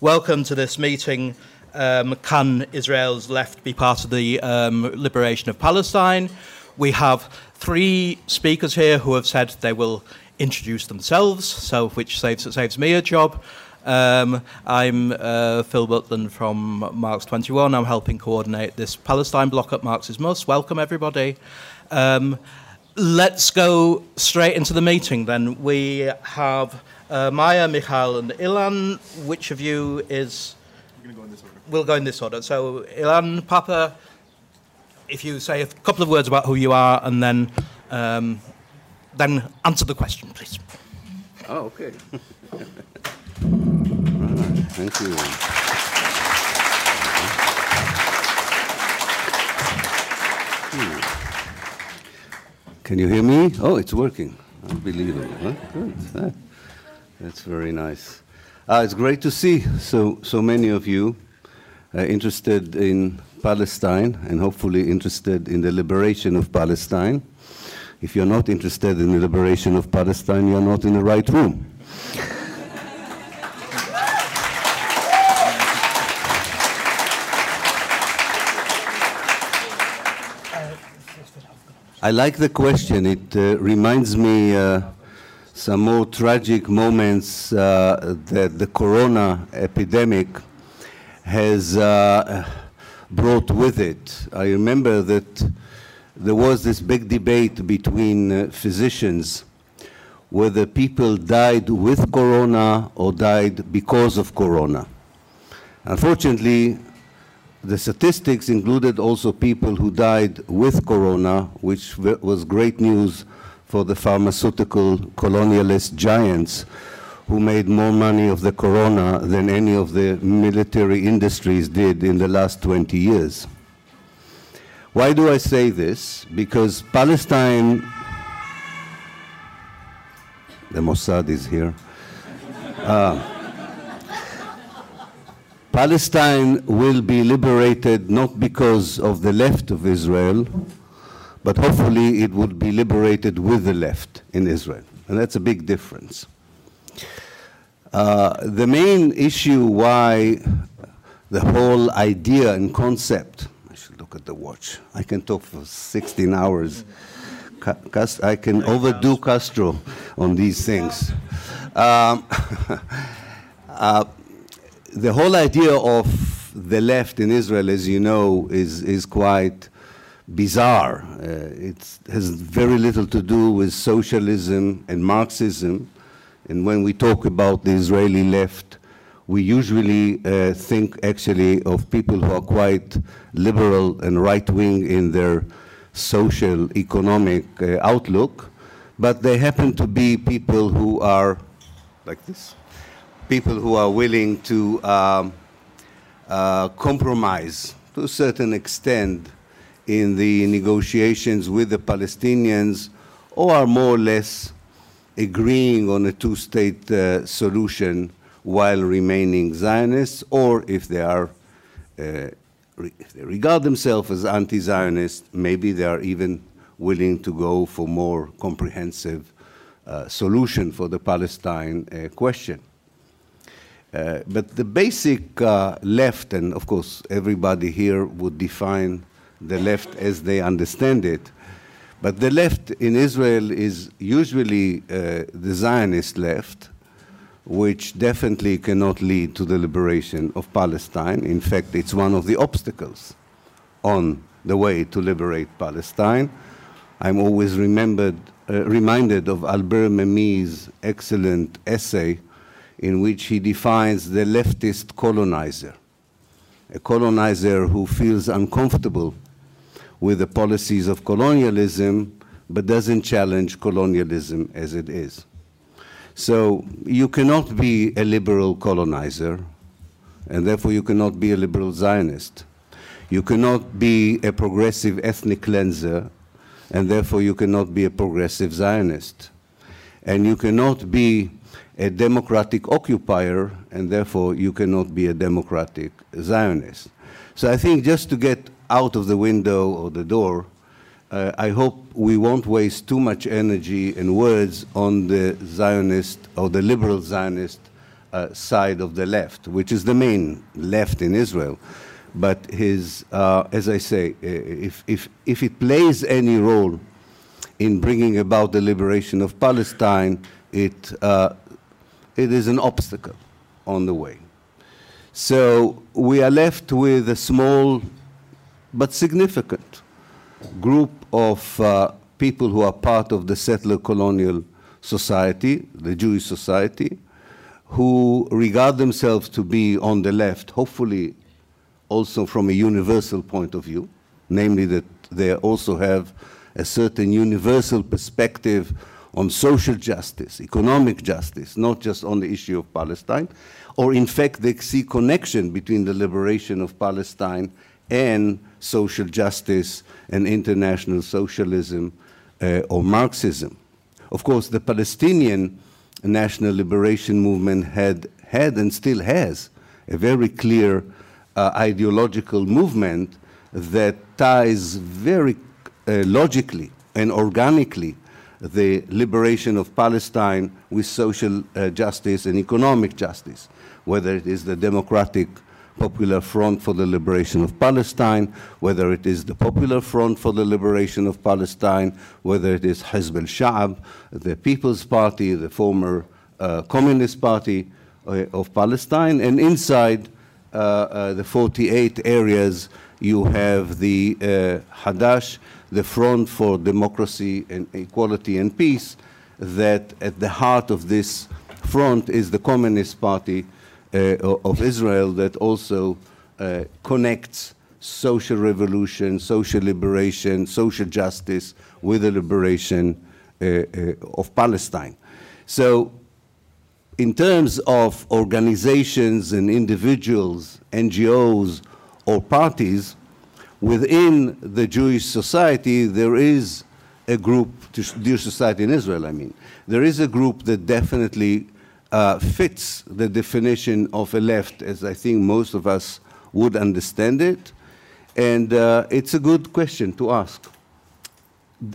welcome to this meeting. Um, can Israel's left be part of the um, liberation of Palestine? We have three speakers here who have said they will introduce themselves, so which saves, saves me a job. Um, I'm uh, Phil Butland from Marx 21. I'm helping coordinate this Palestine block at Marx is Muss. Welcome, everybody. Um, let's go straight into the meeting then. We have uh, Maya, Michal, and Ilan. Which of you is. We're going to go in this order. We'll go in this order. So, Ilan, Pappé, if you say a couple of words about who you are and then, um, then answer the question, please. Oh, okay. right, thank you. Hmm. Can you hear me? Oh, it's working. Unbelievable. Huh? Good. That's very nice. Uh, it's great to see so, so many of you uh, interested in Palestine and hopefully interested in the liberation of Palestine. If you're not interested in the liberation of Palestine, you're not in the right room. I like the question. It uh, reminds me uh, some more tragic moments uh, that the corona epidemic has uh, brought with it. I remember that there was this big debate between uh, physicians whether people died with corona or died because of corona. Unfortunately, the statistics included also people who died with corona, which was great news for the pharmaceutical colonialist giants who made more money of the corona than any of the military industries did in the last 20 years. Why do I say this? Because Palestine, the Mossad is here. Uh, Palestine will be liberated not because of the left of Israel, but hopefully it would be liberated with the left in Israel. And that's a big difference. Uh, the main issue why the whole idea and concept, I should look at the watch, I can talk for 16 hours. Ca- Cas- I can overdo Castro on these things. Um, uh, the whole idea of the left in Israel, as you know, is, is quite bizarre. Uh, it has very little to do with socialism and Marxism. And when we talk about the Israeli left, we usually uh, think actually of people who are quite liberal and right wing in their social economic uh, outlook, but they happen to be people who are like this people who are willing to um, uh, compromise to a certain extent in the negotiations with the Palestinians or are more or less agreeing on a two state uh, solution while remaining Zionists, or if they are. Uh, if they regard themselves as anti Zionist, maybe they are even willing to go for more comprehensive uh, solution for the Palestine uh, question. Uh, but the basic uh, left, and of course everybody here would define the left as they understand it, but the left in Israel is usually uh, the Zionist left, which definitely cannot lead to the liberation of Palestine. In fact, it's one of the obstacles on the way to liberate Palestine. I'm always remembered, uh, reminded of Albert Memmi's excellent essay in which he defines the leftist colonizer, a colonizer who feels uncomfortable with the policies of colonialism but doesn't challenge colonialism as it is. So you cannot be a liberal colonizer, and therefore you cannot be a liberal Zionist. You cannot be a progressive ethnic cleanser, and therefore you cannot be a progressive Zionist. And you cannot be a democratic occupier, and therefore you cannot be a democratic Zionist. So I think just to get out of the window or the door, uh, I hope we won't waste too much energy and words on the Zionist or the liberal Zionist uh, side of the left, which is the main left in Israel. But his, uh, as I say, if, if, if it plays any role in bringing about the liberation of Palestine, it, uh, it is an obstacle on the way. So we are left with a small but significant group of uh, people who are part of the settler colonial society, the Jewish society, who regard themselves to be on the left, hopefully also from a universal point of view, namely that they also have a certain universal perspective on social justice, economic justice, not just on the issue of Palestine, or in fact they see connection between the liberation of Palestine and social justice and international socialism uh, or Marxism. Of course, the Palestinian national liberation movement had, had and still has a very clear uh, ideological movement that ties very uh, logically and organically the liberation of Palestine with social uh, justice and economic justice, whether it is the Democratic Popular Front for the Liberation of Palestine, whether it is the Popular Front for the Liberation of Palestine, whether it is Hizb al-Sha'ab, the People's Party, the former uh, Communist Party uh, of Palestine, and inside uh, uh the 48 areas you have the uh, Hadash, the Front for Democracy and Equality and Peace, that at the heart of this front is the Communist Party of Israel that also uh, connects social revolution, social liberation, social justice with the liberation uh, of Palestine. So in terms of organizations and individuals, NGOs, or parties, within the Jewish society, there is a group, Jewish society in Israel, I mean, there is a group that definitely uh, fits the definition of a left, as I think most of us would understand it. And uh, it's a good question to ask.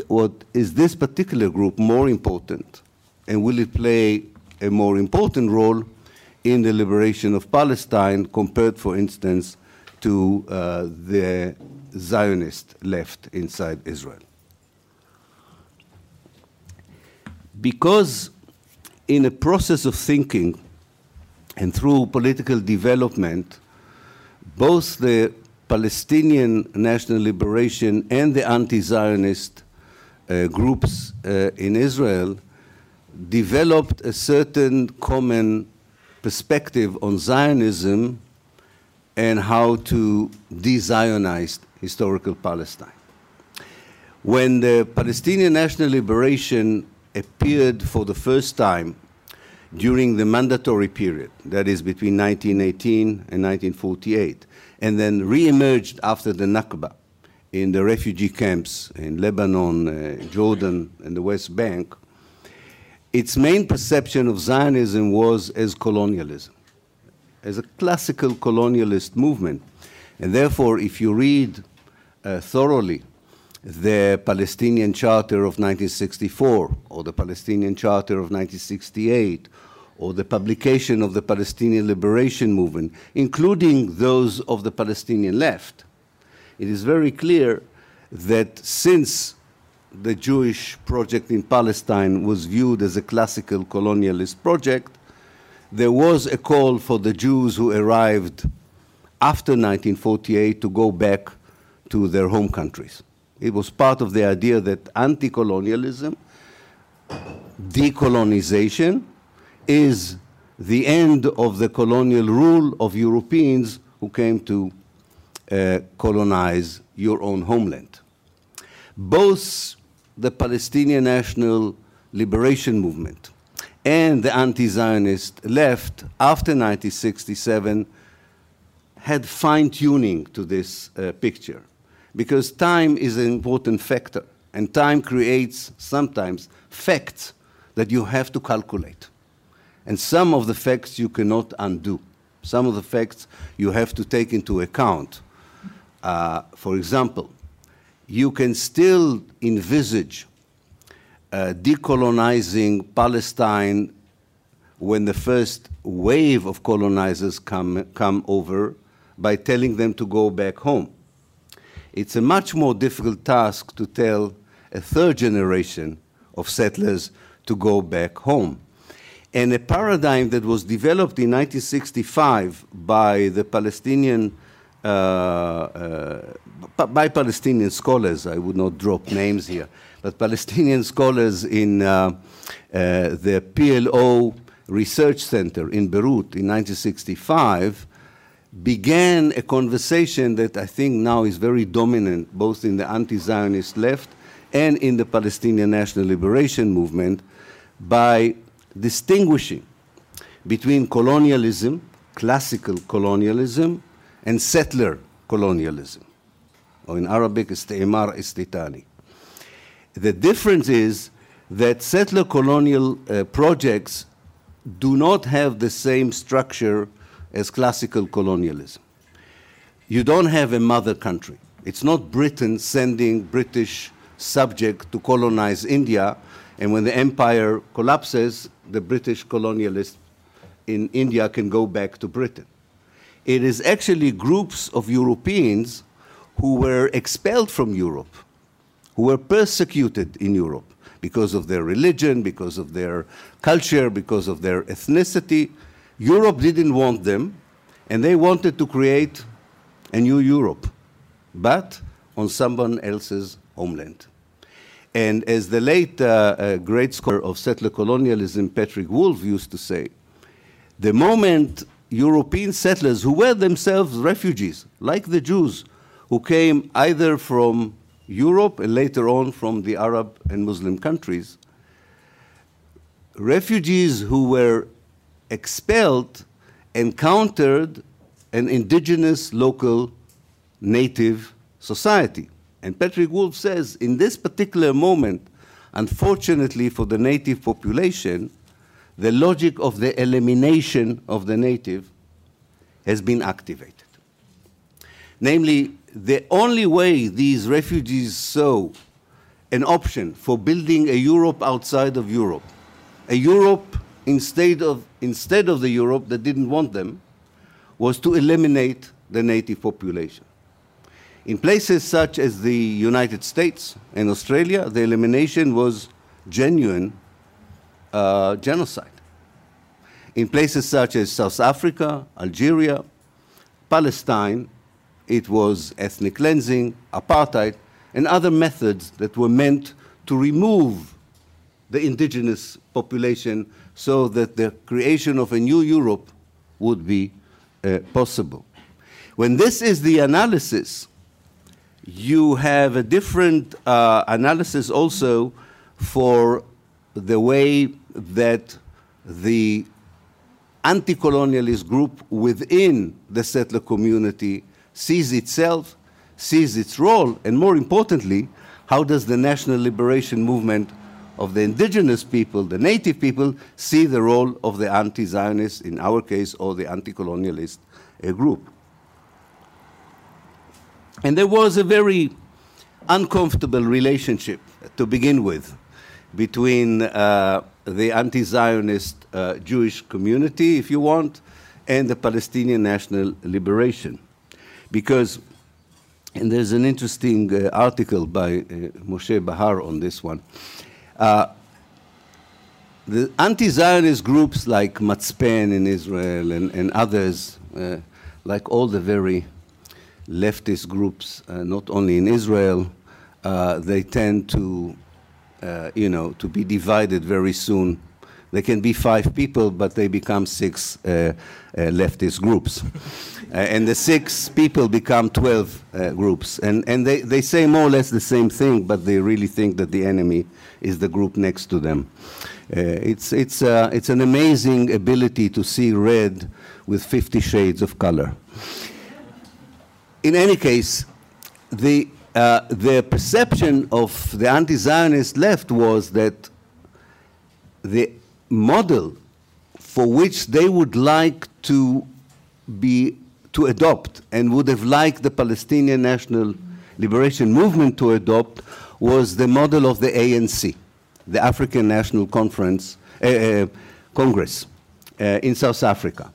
What is this particular group more important, and will it play a more important role in the liberation of Palestine compared, for instance, to uh, the Zionist left inside Israel? Because in a process of thinking and through political development, both the Palestinian National Liberation and the anti-Zionist uh, groups uh, in Israel developed a certain common perspective on Zionism and how to de-Zionize historical Palestine. When the Palestinian National Liberation appeared for the first time during the mandatory period, that is between 1918 and 1948, and then re-emerged after the Nakba in the refugee camps in Lebanon, uh, Jordan, and the West Bank, its main perception of Zionism was as colonialism, as a classical colonialist movement. And therefore, if you read uh, thoroughly the Palestinian Charter of 1964 or the Palestinian Charter of 1968 or the publication of the Palestinian Liberation Movement, including those of the Palestinian left, it is very clear that since the Jewish project in Palestine was viewed as a classical colonialist project, there was a call for the Jews who arrived after 1948 to go back to their home countries. It was part of the idea that anti colonialism, decolonization, is the end of the colonial rule of Europeans who came to uh, colonize your own homeland. Both the Palestinian National Liberation Movement and the anti Zionist left after 1967 had fine tuning to this uh, picture because time is an important factor, and time creates sometimes facts that you have to calculate. And some of the facts you cannot undo. Some of the facts you have to take into account. Uh, for example, you can still envisage uh, decolonizing Palestine when the first wave of colonizers come, come over by telling them to go back home. It's a much more difficult task to tell a third generation of settlers to go back home. And a paradigm that was developed in 1965 by the Palestinian uh, uh, by Palestinian scholars, I would not drop names here, but Palestinian scholars in uh, uh the PLO Research Center in Beirut in 1965 began a conversation that I think now is very dominant both in the anti Zionist left and in the Palestinian National Liberation Movement by distinguishing between colonialism, classical colonialism, and settler colonialism, or in Arabic, istimar istitani. The difference is that settler colonial uh, projects do not have the same structure as classical colonialism. You don't have a mother country. It's not Britain sending British subject to colonize India, and when the empire collapses, the British colonialists in India can go back to Britain. It is actually groups of Europeans who were expelled from Europe, who were persecuted in Europe because of their religion, because of their culture, because of their ethnicity. Europe didn't want them, and they wanted to create a new Europe, but on someone else's homeland. And as the late uh, uh, great scholar of settler colonialism, Patrick Wolfe, used to say, the moment European settlers, who were themselves refugees, like the Jews, who came either from Europe and later on from the Arab and Muslim countries, refugees who were expelled encountered an indigenous local native society. And Patrick Wolfe says in this particular moment, unfortunately for the native population, the logic of the elimination of the native has been activated. Namely, the only way these refugees saw an option for building a Europe outside of Europe, a Europe instead of, instead of the Europe that didn't want them, was to eliminate the native population. In places such as the United States and Australia, the elimination was genuine uh, genocide. In places such as South Africa, Algeria, Palestine, it was ethnic cleansing, apartheid, and other methods that were meant to remove the indigenous population so that the creation of a new Europe would be uh, possible. When this is the analysis, you have a different uh, analysis also for the way that the anti colonialist group within the settler community sees itself, sees its role, and more importantly, how does the national liberation movement of the indigenous people, the native people, see the role of the anti Zionist, in our case, or the anti colonialist uh, group. And there was a very uncomfortable relationship to begin with between uh, the anti Zionist uh, Jewish community, if you want, and the Palestinian National Liberation because, and there's an interesting uh, article by uh, Moshe Behar on this one. Uh, the anti-Zionist groups like Matzpen in Israel and, and others, uh, like all the very leftist groups, uh, not only in Israel, uh, they tend to, you know, to be divided very soon they can be five people, but they become six uh, uh, leftist groups. Uh, and the six people become 12 uh, groups. And, and they, they say more or less the same thing, but they really think that the enemy is the group next to them. Uh, it's, it's, uh, it's an amazing ability to see red with 50 shades of color. In any case, the, the perception of the anti Zionist left was that the model for which they would like to be to adopt and would have liked the Palestinian National Liberation Movement to adopt was the model of the ANC, the African National Conference uh, uh, Congress, uh, in South Africa,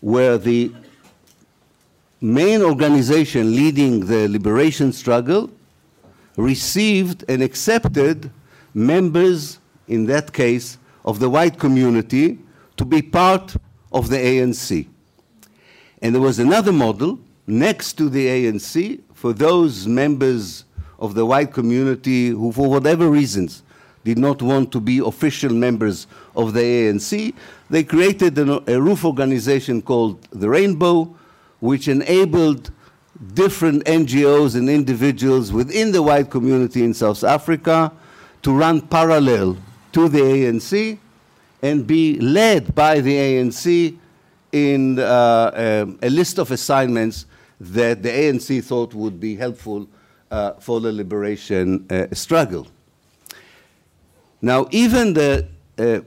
where the main organization leading the liberation struggle received and accepted members, in that case, of the white community to be part of the ANC. And there was another model next to the ANC for those members of the white community who, for whatever reasons, did not want to be official members of the ANC. They created an, a roof organization called the Rainbow, which enabled different NGOs and individuals within the white community in South Africa to run parallel to the ANC and be led by the ANC in uh, uh, a list of assignments that the ANC thought would be helpful uh, for the liberation uh, struggle. Now, even the uh,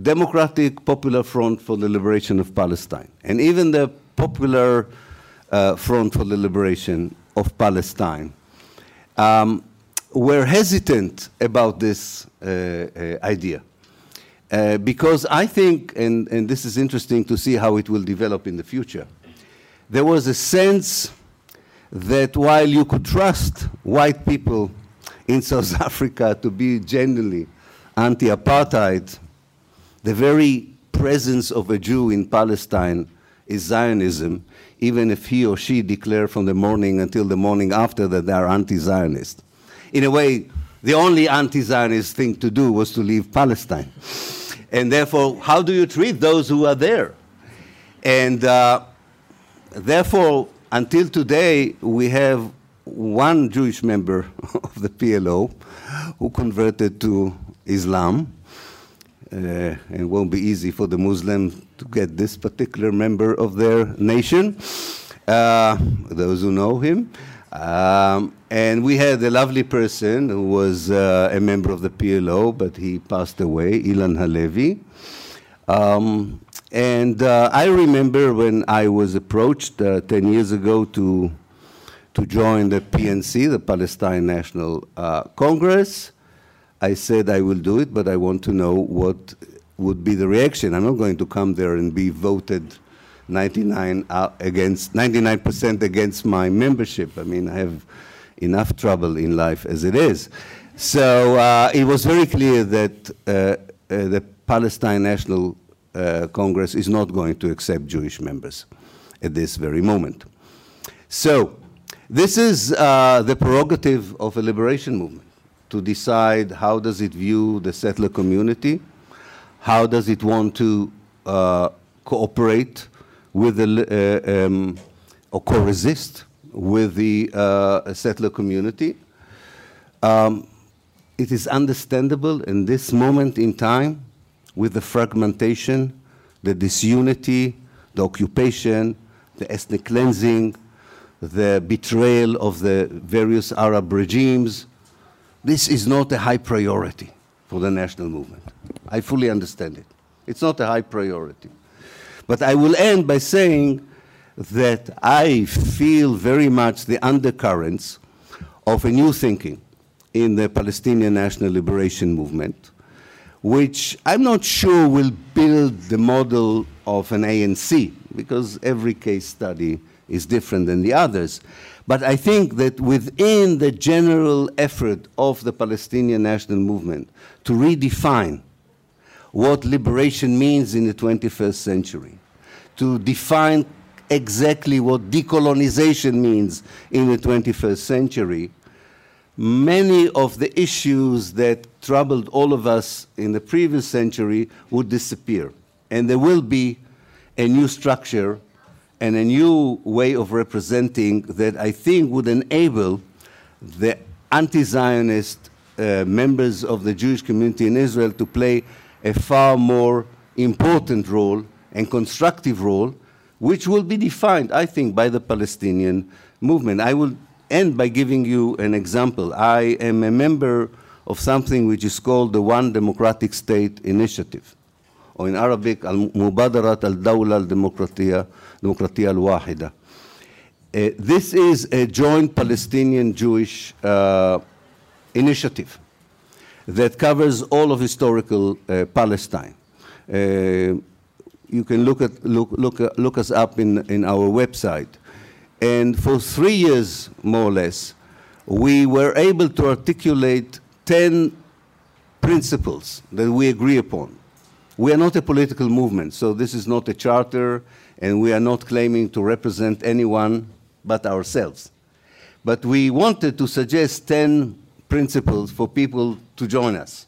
Democratic Popular Front for the Liberation of Palestine, and even the Popular uh, Front for the Liberation of Palestine, um, were hesitant about this idea. Uh, because I think, and, and this is interesting to see how it will develop in the future, there was a sense that while you could trust white people in South Africa to be genuinely anti apartheid, the very presence of a Jew in Palestine is Zionism, even if he or she declare from the morning until the morning after that they are anti Zionist. In a way, the only anti Zionist thing to do was to leave Palestine. And therefore, how do you treat those who are there? And uh, therefore, until today, we have one Jewish member of the PLO who converted to Islam. Uh, it won't be easy for the Muslims to get this particular member of their nation, uh, those who know him. Um, and we had a lovely person who was uh, a member of the PLO, but he passed away, Ilan Halevi. Um, and uh, I remember when I was approached uh, 10 years ago to, to join the PNC, the Palestine National uh, Congress. I said I will do it, but I want to know what would be the reaction. I'm not going to come there and be voted 99 uh, against 99% against my membership. I mean, I have enough trouble in life as it is. So uh, it was very clear that uh, uh the Palestine National uh, Congress is not going to accept Jewish members at this very moment. So this is uh, the prerogative of a liberation movement to decide how does it view the settler community, how does it want to cooperate with the, uh, um, or co-resist with the uh, settler community. Um, it is understandable in this moment in time with the fragmentation, the disunity, the occupation, the ethnic cleansing, the betrayal of the various Arab regimes. This is not a high priority for the national movement. I fully understand it. It's not a high priority. But I will end by saying that I feel very much the undercurrents of a new thinking in the Palestinian National Liberation Movement, which I'm not sure will build the model of an ANC, because every case study is different than the others. But I think that within the general effort of the Palestinian National Movement to redefine what liberation means in the 21st century, to define exactly what decolonization means in the 21st century, many of the issues that troubled all of us in the previous century would disappear. And there will be a new structure and a new way of representing that I think would enable the anti Zionist uh, members of the Jewish community in Israel to play a far more important role and constructive role, which will be defined, I think, by the Palestinian movement. I will end by giving you an example. I am a member of something which is called the One Democratic State Initiative, or in Arabic, Al-Mubadarat al-Dawla al-Demokratiya al-Wahida. Uh, this is a joint Palestinian-Jewish uh, initiative that covers all of historical uh, Palestine. You can look, at, look, look, look us up in, in our website. And for three years, more or less, we were able to articulate 10 principles that we agree upon. We are not a political movement, so this is not a charter, and we are not claiming to represent anyone but ourselves. But we wanted to suggest 10 principles for people to join us.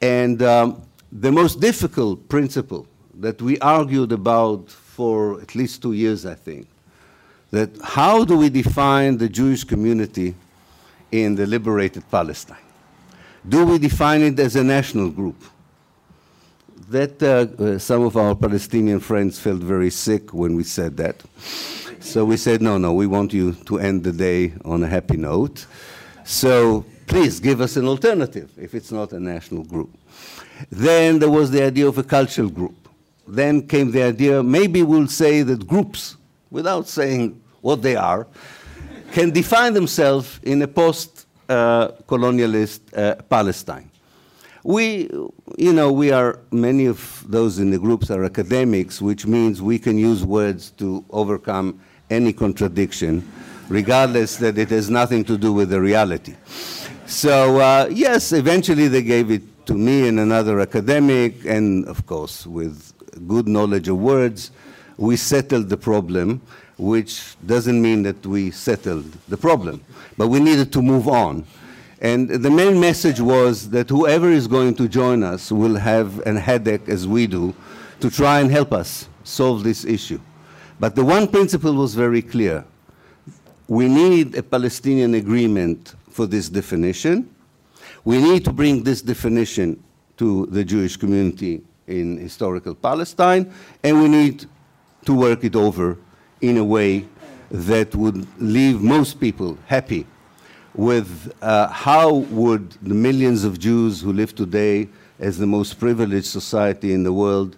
And um, the most difficult principle that we argued about for at least two years, I think, that how do we define the Jewish community in the liberated Palestine? Do we define it as a national group? That uh, uh, some of our Palestinian friends felt very sick when we said that. So we said, no, no, we want you to end the day on a happy note. So please give us an alternative if it's not a national group. Then there was the idea of a cultural group. Then came the idea maybe we'll say that groups, without saying what they are, can define themselves in a post uh, colonialist uh, Palestine. We, you know, we are, many of those in the groups are academics, which means we can use words to overcome any contradiction, regardless that it has nothing to do with the reality. So, uh, yes, eventually they gave it to me and another academic, and of course, with good knowledge of words, we settled the problem, which doesn't mean that we settled the problem, but we needed to move on. And the main message was that whoever is going to join us will have a headache, as we do, to try and help us solve this issue. But the one principle was very clear. We need a Palestinian agreement for this definition, we need to bring this definition to the Jewish community in historical Palestine, and we need to work it over in a way that would leave most people happy with uh, how would the millions of Jews who live today as the most privileged society in the world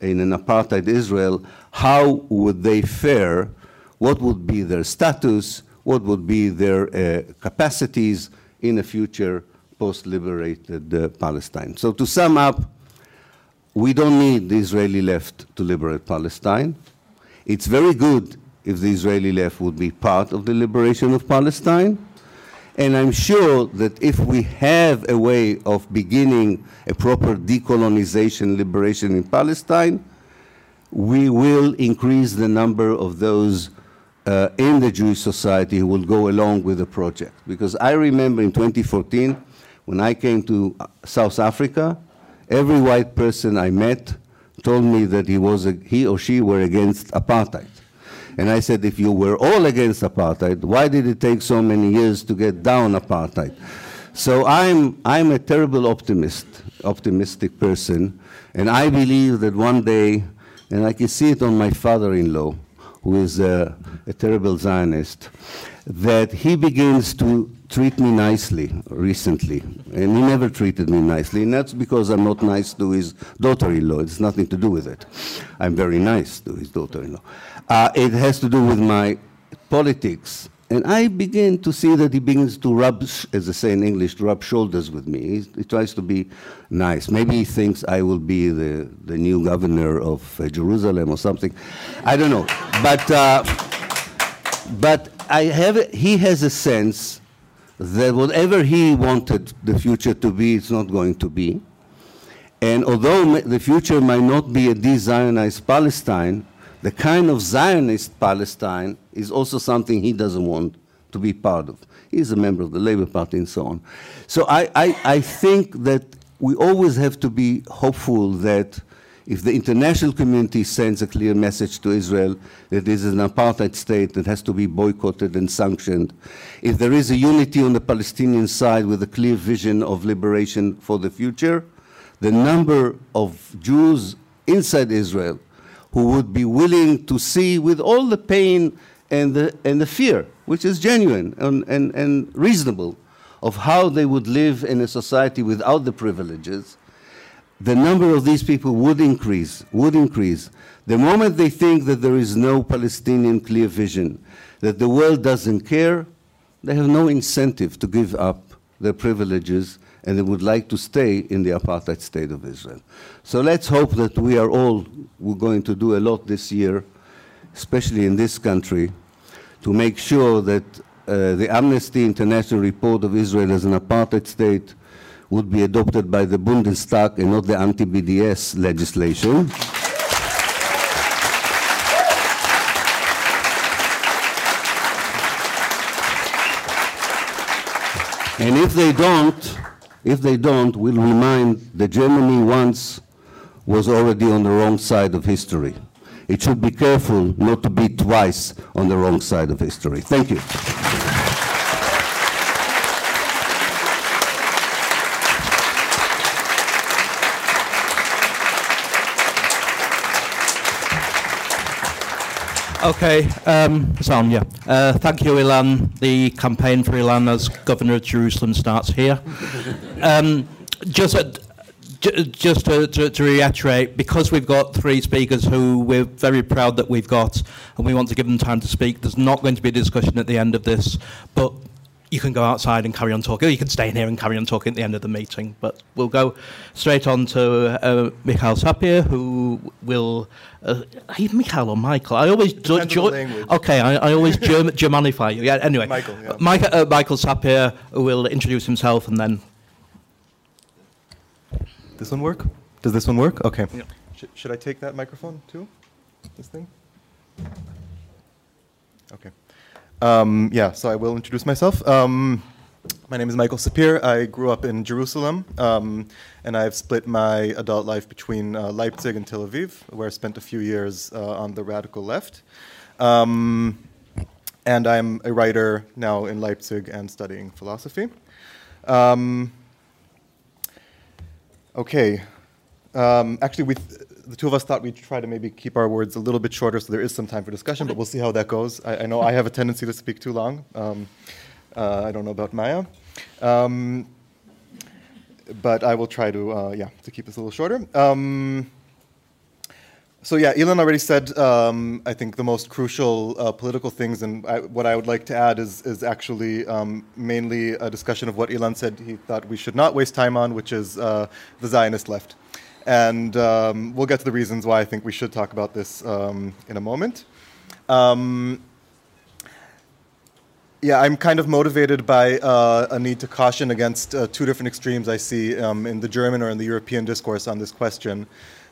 in an apartheid Israel, how would they fare? What would be their status? What would be their uh, capacities in a future post-liberated uh, Palestine. So to sum up, we don't need the Israeli left to liberate Palestine. It's very good if the Israeli left would be part of the liberation of Palestine. And I'm sure that if we have a way of beginning a proper decolonization liberation in Palestine, we will increase the number of those uh, in the Jewish society who will go along with the project. Because I remember in 2014, when I came to South Africa, every white person I met told me that he, was a, he or she were against apartheid. And I said, if you were all against apartheid, why did it take so many years to get down apartheid? So I'm, I'm a terrible optimist, optimistic person, and I believe that one day, and I can see it on my father-in-law, who is a, a terrible Zionist, that he begins to treat me nicely recently, and he never treated me nicely, and that's because I'm not nice to his daughter-in-law. It's nothing to do with it. I'm very nice to his daughter-in-law. Uh, it has to do with my politics, and I begin to see that he begins to rub, as they say in English, to rub shoulders with me. He, he tries to be nice. Maybe he thinks I will be the, the new governor of uh, Jerusalem or something. I don't know. But, uh, but I have, he has a sense that whatever he wanted the future to be, it's not going to be. And although the future might not be a de-Zionized Palestine, the kind of Zionist Palestine is also something he doesn't want to be part of. He's a member of the Labour Party and so on. So I, I, I think that we always have to be hopeful that if the international community sends a clear message to Israel that this is an apartheid state that has to be boycotted and sanctioned, if there is a unity on the Palestinian side with a clear vision of liberation for the future, the number of Jews inside Israel who would be willing to see with all the pain and the, and the fear, which is genuine and, and, and reasonable, of how they would live in a society without the privileges, the number of these people would increase, would increase. The moment they think that there is no Palestinian clear vision, that the world doesn't care, they have no incentive to give up their privileges and they would like to stay in the apartheid state of Israel. So let's hope that we are all we're going to do a lot this year, especially in this country, to make sure that uh, the Amnesty International report of Israel as an apartheid state would be adopted by the Bundestag and not the anti-BDS legislation. And if they don't, if they don't, we'll remind that Germany once was already on the wrong side of history. It should be careful not to be twice on the wrong side of history. Thank you. Okay, um, Sam, yeah. Uh, thank you, Ilan. The campaign for Ilan as Governor of Jerusalem starts here. Um, just, uh, just to, to, to, reiterate, because we've got three speakers who we're very proud that we've got, and we want to give them time to speak, there's not going to be a discussion at the end of this, but you can go outside and carry on talking, or you can stay in here and carry on talking at the end of the meeting. But we'll go straight on to uh, Michael Sappir, who will. Uh, Michael or Michael. I always do, okay. I, I always Germ- Germanify you. Yeah. Anyway, Michael. Yeah. Michael, uh, Michael Sappir will introduce himself and then. This one work? Does this one work? Okay. Yeah. Sh- should I take that microphone too? This thing. Okay. Um, yeah, so I will introduce myself. Um, my name is Michael Sappir. I grew up in Jerusalem, um, and I've split my adult life between uh, Leipzig and Tel Aviv, where I spent a few years uh, on the radical left. Um, and I'm a writer now in Leipzig and studying philosophy. Um, okay. Um, actually, we the two of us thought we'd try to maybe keep our words a little bit shorter so there is some time for discussion, but we'll see how that goes. I, I know I have a tendency to speak too long. Um, uh, I don't know about Maya. Um, but I will try to, uh, yeah, to keep this a little shorter. Um, so yeah, Ilan already said, um, I think the most crucial uh, political things, and I, what I would like to add is, is actually um, mainly a discussion of what Ilan said he thought we should not waste time on, which is uh, the Zionist left. And um, we'll get to the reasons why I think we should talk about this um, in a moment. Um, yeah, I'm kind of motivated by uh, a need to caution against uh, two different extremes I see um, in the German or in the European discourse on this question.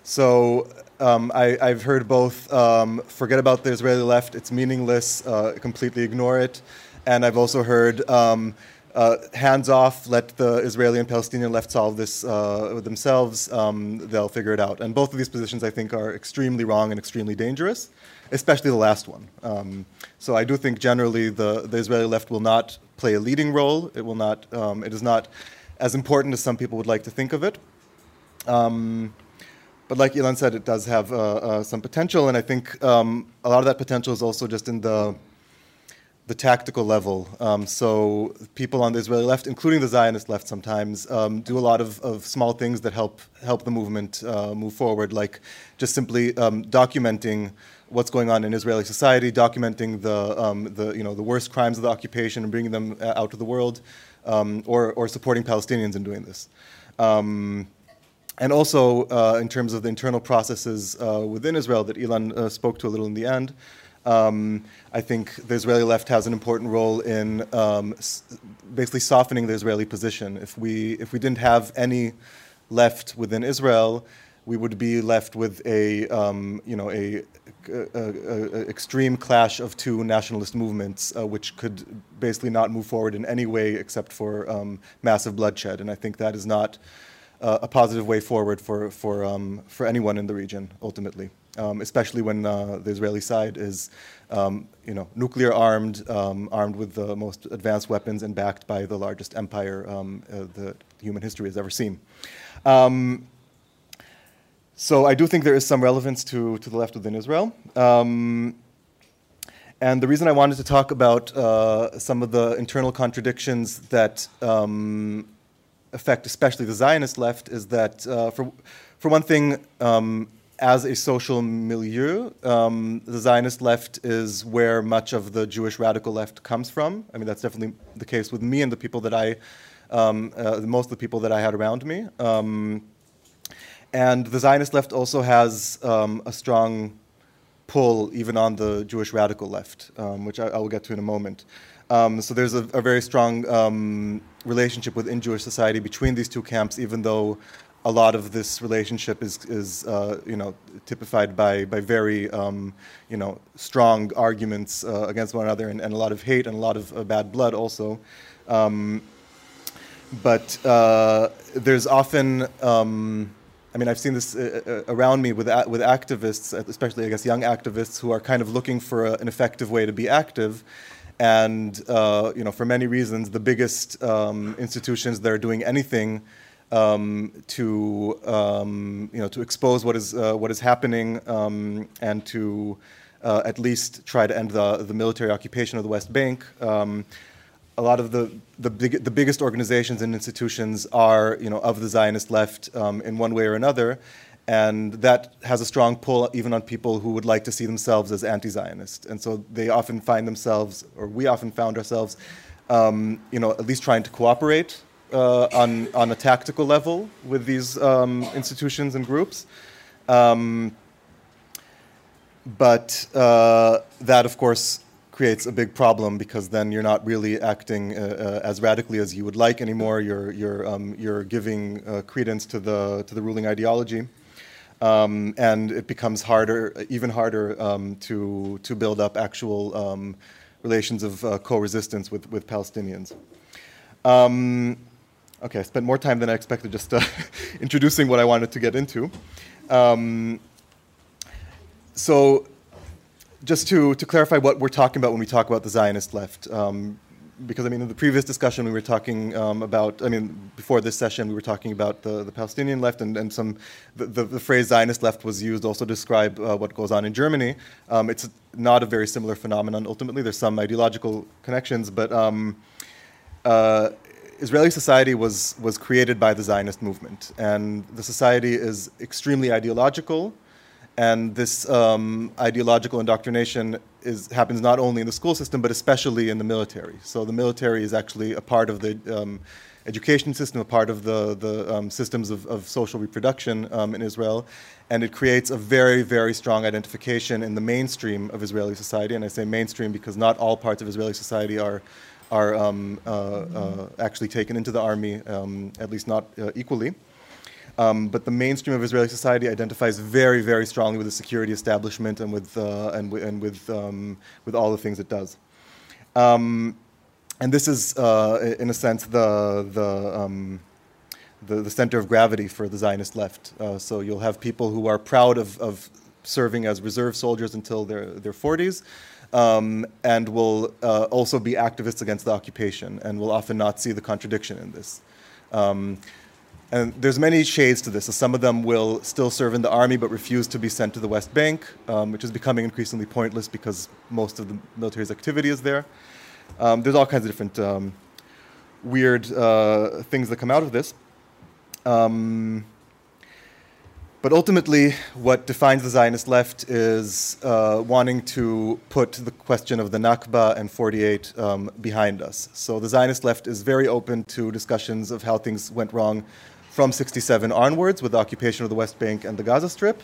So um, I, have heard both um, forget about the Israeli left, it's meaningless, uh, completely ignore it. And I've also heard uh, hands off, let the Israeli and Palestinian left solve this uh, themselves, um, they'll figure it out. And both of these positions, I think, are extremely wrong and extremely dangerous, especially the last one. Um, so I do think generally the, the Israeli left will not play a leading role. It will not, um, it is not as important as some people would like to think of it. Um, but like Ilan said, it does have uh, uh, some potential, and I think um, a lot of that potential is also just in the the tactical level. Um, so people on the Israeli left, including the Zionist left, sometimes um, do a lot of, of, small things that help help the movement uh, move forward, like just simply um, documenting what's going on in Israeli society, documenting the um, the you know the worst crimes of the occupation and bringing them uh, out to the world, um, or or supporting Palestinians in doing this. Um, and also, uh, in terms of the internal processes uh, within Israel that Ilan uh, spoke to a little in the end, um, I think the Israeli left has an important role in um, basically softening the Israeli position. If we, if we didn't have any left within Israel, we would be left with a, um, you know, a, a, a, extreme clash of two nationalist movements, uh, which could basically not move forward in any way except for um, massive bloodshed. And I think that is not uh, a positive way forward for, for, um, for anyone in the region, ultimately um, especially when uh, the Israeli side is, um, you know, nuclear armed, um, armed with the most advanced weapons, and backed by the largest empire um, uh, the human history has ever seen. Um, so I do think there is some relevance to, to the left within Israel. Um, and the reason I wanted to talk about uh, some of the internal contradictions that affect especially the Zionist left is that, uh, for, for one thing, um, as a social milieu, um, the Zionist left is where much of the Jewish radical left comes from. I mean, that's definitely the case with me and the people that I um, uh, most of the people that I had around me. Um, and the Zionist left also has um, a strong pull even on the Jewish radical left, um, which I, I, will get to in a moment. Um, so there's a, a very strong relationship within Jewish society between these two camps, even though a lot of this relationship is, is uh, you know, typified by, by very, um, you know, strong arguments uh, against one another and, and, a lot of hate and a lot of uh, bad blood also. Um, but uh, there's often, um, I mean, I've seen this uh, uh, around me with, with activists, especially, I guess, young activists who are kind of looking for a, an effective way to be active. And, you know, for many reasons, the biggest um, institutions that are doing anything um, to um, you know to expose what is uh, what is happening um, and to uh, at least try to end the the military occupation of the West Bank. Um, a lot of the the, big, the biggest organizations and institutions are you know of the Zionist left um, in one way or another, and that has a strong pull even on people who would like to see themselves as anti-Zionist, and so they often find themselves, or we often found ourselves, um, you know, at least trying to cooperate uh, on, on a tactical level with these um, institutions and groups. Um, but uh, that, of course, creates a big problem because then you're not really acting uh, uh as radically as you would like anymore. You're, you're, um, you're giving uh, credence to the, to the ruling ideology. Um, and it becomes harder, even harder, um, to, to build up actual um, relations of uh, co-resistance with, with Palestinians. Um, Okay, I spent more time than I expected just uh, introducing what I wanted to get into. Um, so, just to, to clarify what we're talking about when we talk about the Zionist left, um, because I mean, in the previous discussion, we were talking um, about, I mean, before this session, we were talking about the, the Palestinian left, and, and some, the, the, the phrase Zionist left was used also to describe uh, what goes on in Germany. Um, it's not a very similar phenomenon ultimately. There's some ideological connections, but um, uh, Israeli society was, was created by the Zionist movement, and the society is extremely ideological, and this um, ideological indoctrination is, happens not only in the school system, but especially in the military. So the military is actually a part of the um, education system, a part of the, the um, systems of, of, social reproduction um, in Israel, and it creates a very, very strong identification in the mainstream of Israeli society, and I say mainstream because not all parts of Israeli society are are um, uh, uh, actually taken into the army, um, at least not uh, equally. Um, but the mainstream of Israeli society identifies very, very strongly with the security establishment and with, and, w- and with, um, with all the things it does. Um, and this is, in a sense, the, the, um, the, the, center of gravity for the Zionist left. Uh, so you'll have people who are proud of, of serving as reserve soldiers until their, their 40s, um, and will uh, also be activists against the occupation and will often not see the contradiction in this. Um, and there's many shades to this. So some of them will still serve in the army but refuse to be sent to the West Bank, um, which is becoming increasingly pointless because most of the military's activity is there. Um, there's all kinds of different um, weird uh, things that come out of this. But ultimately, what defines the Zionist left is uh, wanting to put the question of the Nakba and 48 um, behind us. So the Zionist left is very open to discussions of how things went wrong from 67 onwards with the occupation of the West Bank and the Gaza Strip.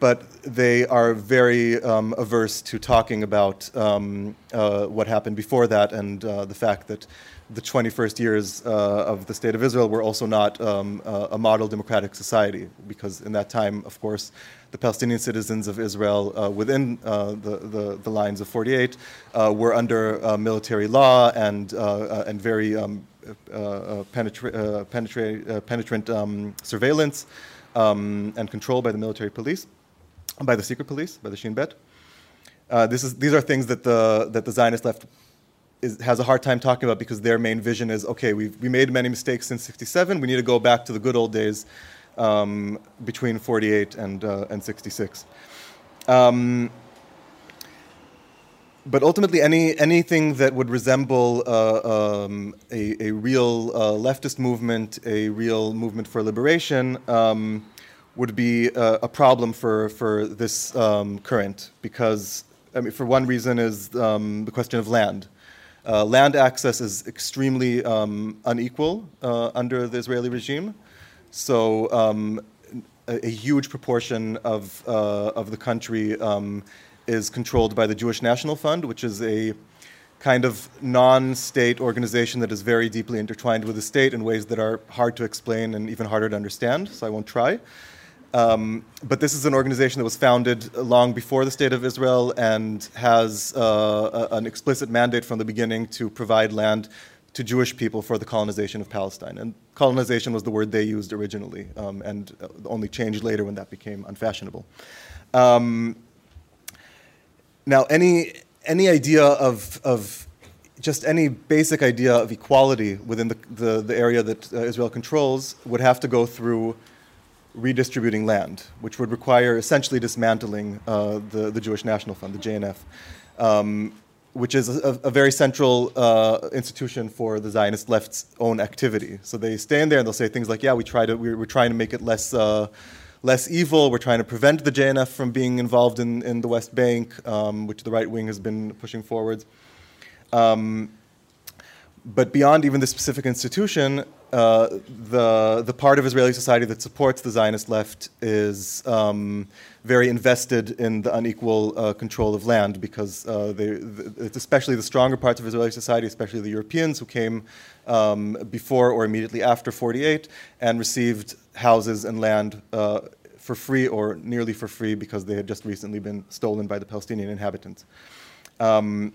But they are very um, averse to talking about um, uh, what happened before that and uh, the fact that the 21st years uh, of the State of Israel were also not um, uh, a model democratic society, because in that time, of course, the Palestinian citizens of Israel uh, within uh, the, the, the, lines of 48 uh, were under uh, military law and, and very um, penetra- penetra- penetrant um, surveillance um, and control by the military police, by the secret police, by the Shin Bet. this is, these are things that the, that the Zionist left is, has a hard time talking about because their main vision is okay, we've, we made many mistakes since 67, we need to go back to the good old days um, between 48 and, uh, and 66. Um, but ultimately, any, anything that would resemble uh, um, a, a, real uh, leftist movement, a real movement for liberation, um, would be a, a, problem for, for this um, current because, I mean, for one reason, is um, the question of land. Uh, land access is extremely um, unequal uh, under the Israeli regime. So, um, a, a, huge proportion of, uh, of the country um, is controlled by the Jewish National Fund, which is a kind of non state organization that is very deeply intertwined with the state in ways that are hard to explain and even harder to understand, so I won't try. Um, but this is an organization that was founded long before the State of Israel and has uh, a, an explicit mandate from the beginning to provide land to Jewish people for the colonization of Palestine. And colonization was the word they used originally um, and only changed later when that became unfashionable. Um, now, any, any idea of, of just any basic idea of equality within the, the, the area that uh, Israel controls would have to go through redistributing land, which would require essentially dismantling uh, the, the Jewish National Fund, the JNF, um, which is a, a very central uh, institution for the Zionist left's own activity. So they stand there and they'll say things like, "Yeah, we try to we're, we're trying to make it less." Uh, less evil. We're trying to prevent the JNF from being involved in, in the West Bank, um, which the right wing has been pushing forwards. Um, but beyond even the specific institution, uh, the the part of Israeli society that supports the Zionist left is um, very invested in the unequal uh, control of land because uh, they, it's especially the stronger parts of Israeli society, especially the Europeans who came um, before or immediately after 48 and received houses and land uh, for free or nearly for free because they had just recently been stolen by the Palestinian inhabitants. Um,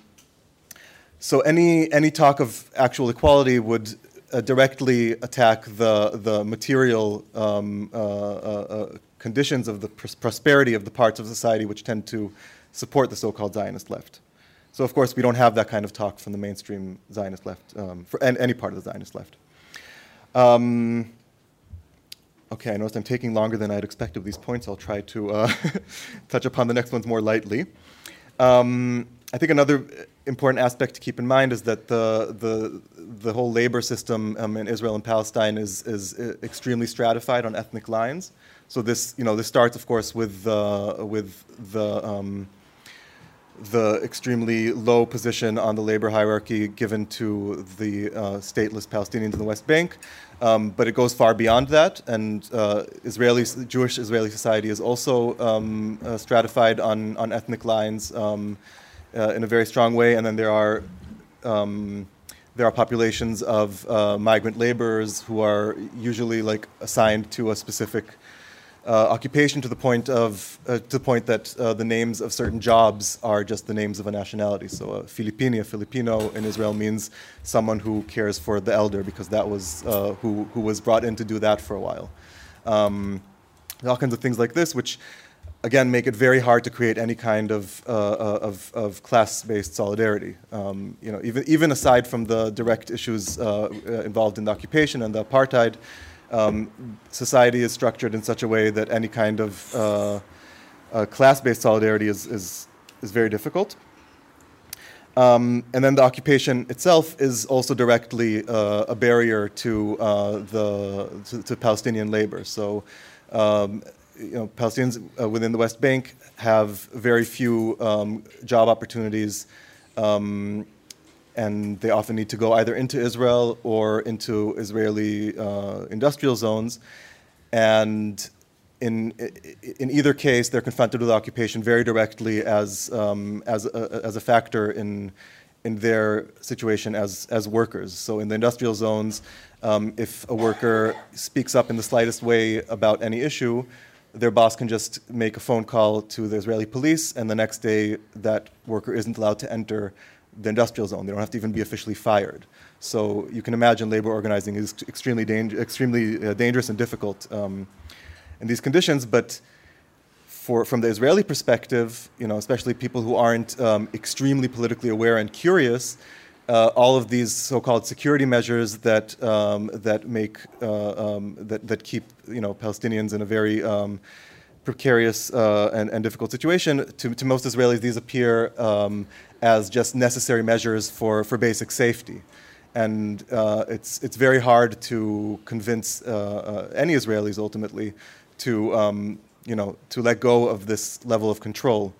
so any any talk of actual equality would uh, directly attack the the material um, uh, uh, uh conditions of the pr- prosperity of the parts of society which tend to support the so-called Zionist left. So of course we don't have that kind of talk from the mainstream Zionist left um, for any part of the Zionist left. Um, okay, I noticed I'm taking longer than I'd expected with these points. I'll try to uh, touch upon the next ones more lightly. Um, I think another important aspect to keep in mind is that the the the whole labor system um, in Israel and Palestine is is extremely stratified on ethnic lines. So this you know this starts of course with uh, with the um, the extremely low position on the labor hierarchy given to the uh, stateless Palestinians in the West Bank, um, but it goes far beyond that. And uh, Israeli Jewish Israeli society is also um, uh, stratified on on ethnic lines. Uh, in a very strong way, and then there are um, there are populations of uh, migrant laborers who are usually like assigned to a specific uh, occupation to the point of uh, to the point that uh, the names of certain jobs are just the names of a nationality. So a Filipino, a Filipino in Israel means someone who cares for the elder because that was uh, who who was brought in to do that for a while. Um, all kinds of things like this, which again make it very hard to create any kind of, uh, uh, of, of, class-based solidarity. Um, you know, even, even aside from the direct issues uh, uh, involved in the occupation and the apartheid, um, society is structured in such a way that any kind of uh, uh, class-based solidarity is, is, is very difficult. Um, and then the occupation itself is also directly a barrier to, the, to, to, Palestinian labor. So um, you know, Palestinians uh, within the West Bank have very few um, job opportunities, um, and they often need to go either into Israel or into Israeli uh, industrial zones. And in, in either case, they're confronted with occupation very directly as, um, as, a, as a factor in, in their situation as, as workers. So in the industrial zones, um, if a worker speaks up in the slightest way about any issue, their boss can just make a phone call to the Israeli police, and the next day that worker isn't allowed to enter the industrial zone. They don't have to even be officially fired. So you can imagine labor organizing is extremely, dang- extremely uh, dangerous and difficult um, in these conditions. But for, from the Israeli perspective, you know, especially people who aren't um, extremely politically aware and curious, uh, all of these so-called security measures that um, that make uh, um, that that keep you know Palestinians in a very um, precarious uh, and, and, difficult situation. To, to, most Israelis, these appear um, as just necessary measures for, for basic safety. And uh, it's, it's very hard to convince uh, uh, any Israelis ultimately to, um, you know, to let go of this level of control.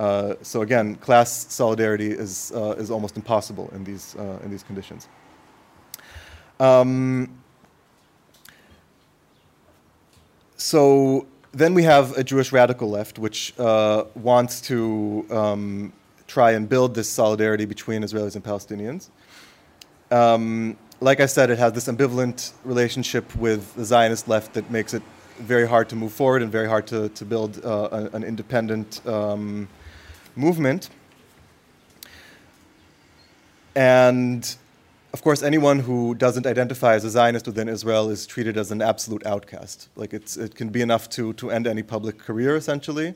Uh, so again, class solidarity is, uh, is almost impossible in these, uh, in these conditions. Um, so then we have a Jewish radical left, which uh, wants to um, try and build this solidarity between Israelis and Palestinians. Um, like I said, it has this ambivalent relationship with the Zionist left that makes it very hard to move forward and very hard to, to build uh, an independent um, movement. And of course, anyone who doesn't identify as a Zionist within Israel is treated as an absolute outcast. Like it's, it can be enough to, to end any public career, essentially.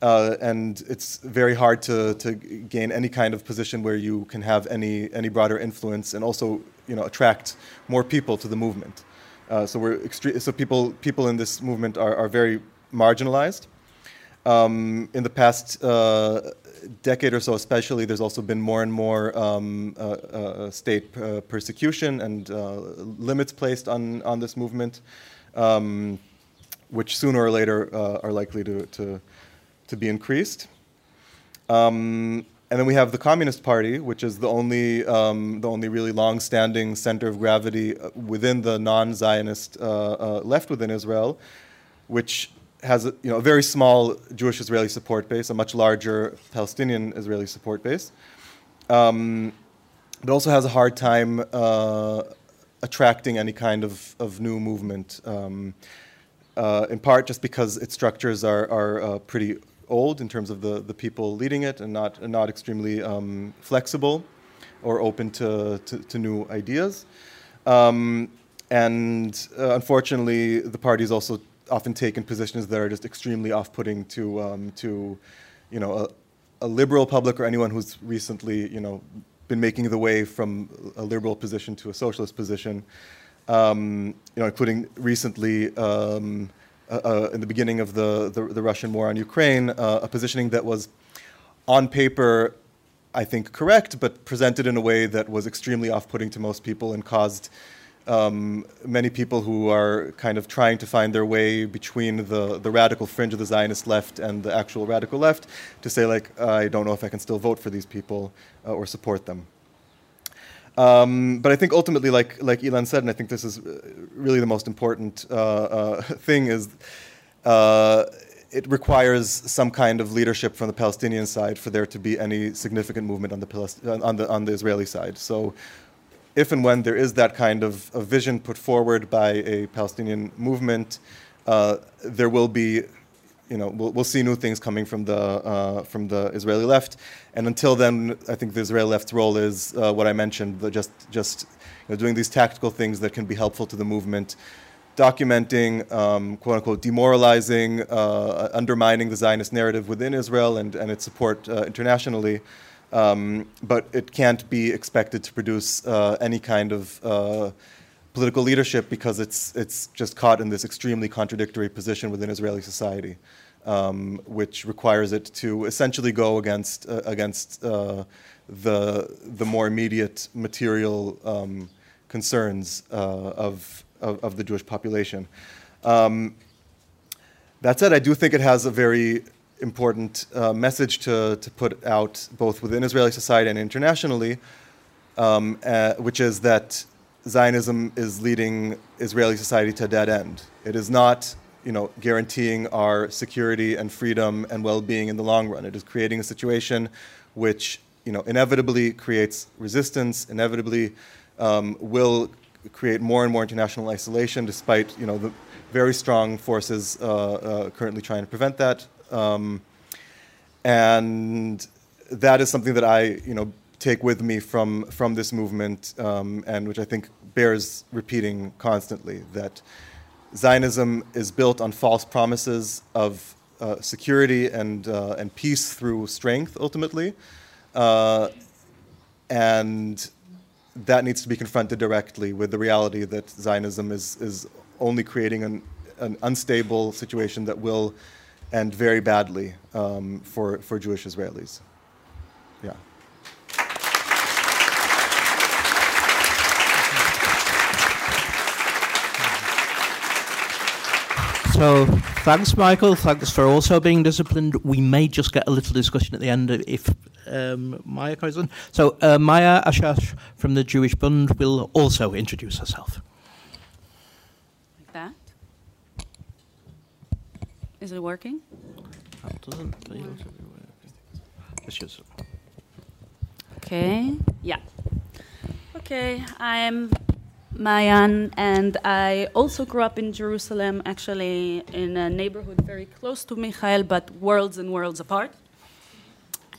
Uh, and it's very hard to, to gain any kind of position where you can have any, any broader influence and also you know, attract more people to the movement. Uh, so we're extre- so people, people in this movement are, are very marginalized. Um, in the past uh, decade or so, especially, there's also been more and more um, uh, uh, state uh, persecution and limits placed on, on this movement, um, which sooner or later are likely to, to, to be increased. Um, and then we have the Communist Party, which is the only, um, the only really long-standing center of gravity within the non-Zionist uh, uh, left within Israel, which has a, you know, a very small Jewish Israeli support base, a much larger Palestinian Israeli support base, um, but also has a hard time uh, attracting any kind of, of new movement, um, uh, in part just because its structures are, are uh, pretty old in terms of the, the people leading it and not, not extremely um, flexible or open to, to, to new ideas. Um, and uh, unfortunately, the party is also often taken positions that are just extremely off-putting to um, to you know a, a, liberal public or anyone who's recently you know been making the way from a liberal position to a socialist position. Um, you know, including recently. Um, uh, uh, in the beginning of the, the, the Russian war on Ukraine, uh, a positioning that was on paper, I think, correct, but presented in a way that was extremely off putting to most people and caused um, many people who are kind of trying to find their way between the, the radical fringe of the Zionist left and the actual radical left to say, like, I don't know if I can still vote for these people uh, or support them. Um, but I think ultimately, like, like Ilan said, and I think this is uh, really the most important uh, uh, thing, is uh, it requires some kind of leadership from the Palestinian side for there to be any significant movement on the, on the, on the Israeli side. So if and when there is that kind of, of vision put forward by a Palestinian movement, uh, there will be, you know, we'll, we'll, see new things coming from the uh, from the Israeli left. And until then, I think the Israeli left's role is uh, what I mentioned, just just you know, doing these tactical things that can be helpful to the movement. Documenting, um, quote unquote, demoralizing, uh, undermining the Zionist narrative within Israel and, and its support uh, internationally, um, but it can't be expected to produce uh, any kind of uh, political leadership because it's, it's just caught in this extremely contradictory position within Israeli society, um, which requires it to essentially go against, uh, against uh, the, the more immediate material um, concerns uh, of, of, of, the Jewish population. Um, that said, I do think it has a very important uh, message to, to put out both within Israeli society and internationally, um, uh, which is that Zionism is leading Israeli society to a dead end. It is not you know, guaranteeing our security and freedom and well-being in the long run. It is creating a situation which you know, inevitably creates resistance, inevitably um, will create more and more international isolation, despite you know, the very strong forces uh, uh, currently trying to prevent that. Um, and that is something that I, you know, take with me from, from this movement, um, and which I think bears repeating constantly that Zionism is built on false promises of uh, security and, uh, and peace through strength, ultimately. Uh, and that needs to be confronted directly with the reality that Zionism is, is only creating an, an unstable situation that will and very badly um, for, for Jewish Israelis. Yeah. So thanks, Michael. Thanks for also being disciplined. We may just get a little discussion at the end if um, Maya comes. So uh, Maya Ashash from the Jewish Bund will also introduce herself. Like that. Is it working? That doesn't feel to be working. It's just- Okay. Yeah. Okay. I'm Maayan, and I also grew up in Jerusalem, actually in a neighborhood very close to Michael, but worlds and worlds apart.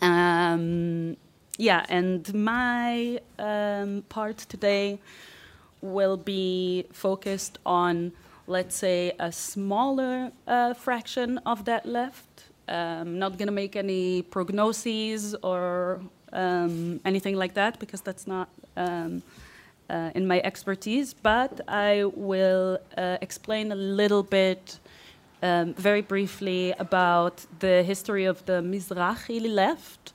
Um, yeah, and my um, part today will be focused on, let's say, a smaller uh, fraction of that left. Um, not going to make any prognoses or um, anything like that because that's not um, uh, in my expertise, but I will uh, explain a little bit, um, very briefly, about the history of the Mizrahi left,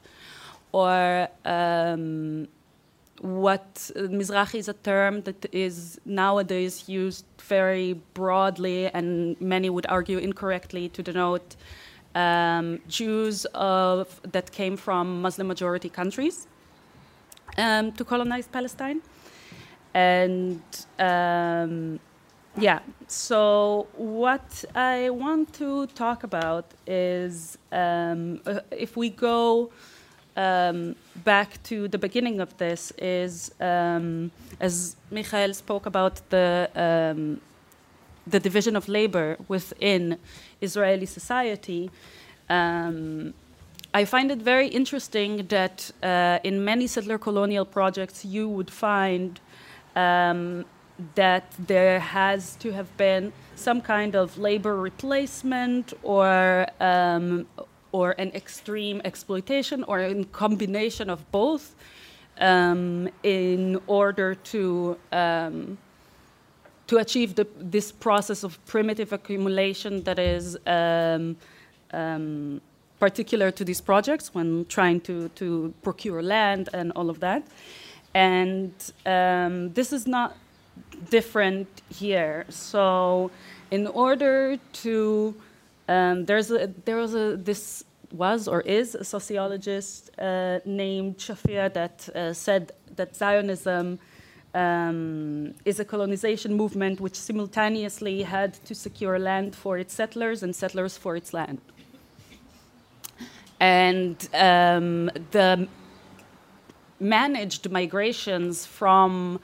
or um, what uh, Mizrahi is a term that is nowadays used very broadly, and many would argue incorrectly, to denote um, Jews of, that came from Muslim majority countries um, to colonize Palestine. And um, yeah, so what I want to talk about is um, uh, if we go um, back to the beginning of this, is um, as Michael spoke about the um, the division of labor within Israeli society. Um, I find it very interesting that uh, in many settler colonial projects you would find um, that there has to have been some kind of labor replacement or um, or an extreme exploitation or a combination of both um, in order to um, to achieve the, this process of primitive accumulation that is um, um, particular to these projects when trying to, to procure land and all of that. And um, this is not different here. So, in order to, um, there's a, there was a, this was or is a sociologist uh, named Shafir that uh, said that Zionism um, is a colonization movement which simultaneously had to secure land for its settlers and settlers for its land. And um, the managed migrations from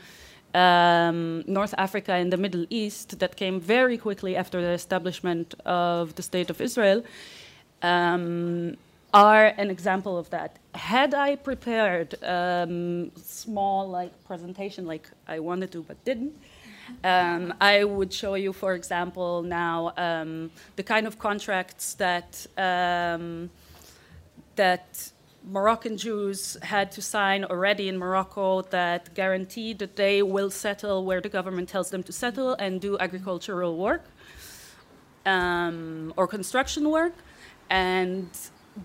um, North Africa and the Middle East that came very quickly after the establishment of the State of Israel um, are an example of that. Had I prepared a um, small like presentation like I wanted to but didn't, um, I would show you, for example, now um, the kind of contracts that um, that Moroccan Jews had to sign already in Morocco that guarantee that they will settle where the government tells them to settle and do agricultural work um, or construction work. And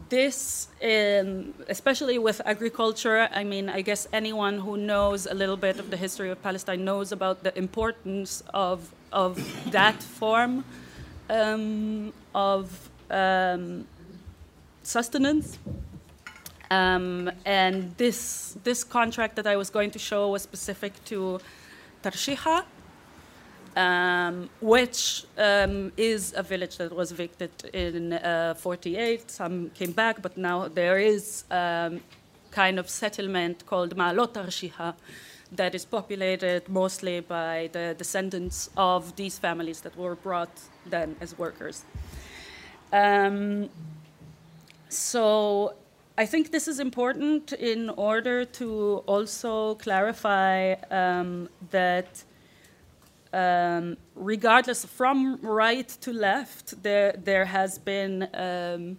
this, um, especially with agriculture, I mean, I guess anyone who knows a little bit of the history of Palestine knows about the importance of, of that form um, of um, sustenance. Um, and this, this contract that I was going to show was specific to Tarshiha, um, which um, is a village that was evicted in uh, 48. Some came back, but now there is um, kind of settlement called Ma'alot Tarshiha that is populated mostly by the descendants of these families that were brought then as workers. Um, so I think this is important in order to also clarify um, that um, regardless from right to left, there there has been um,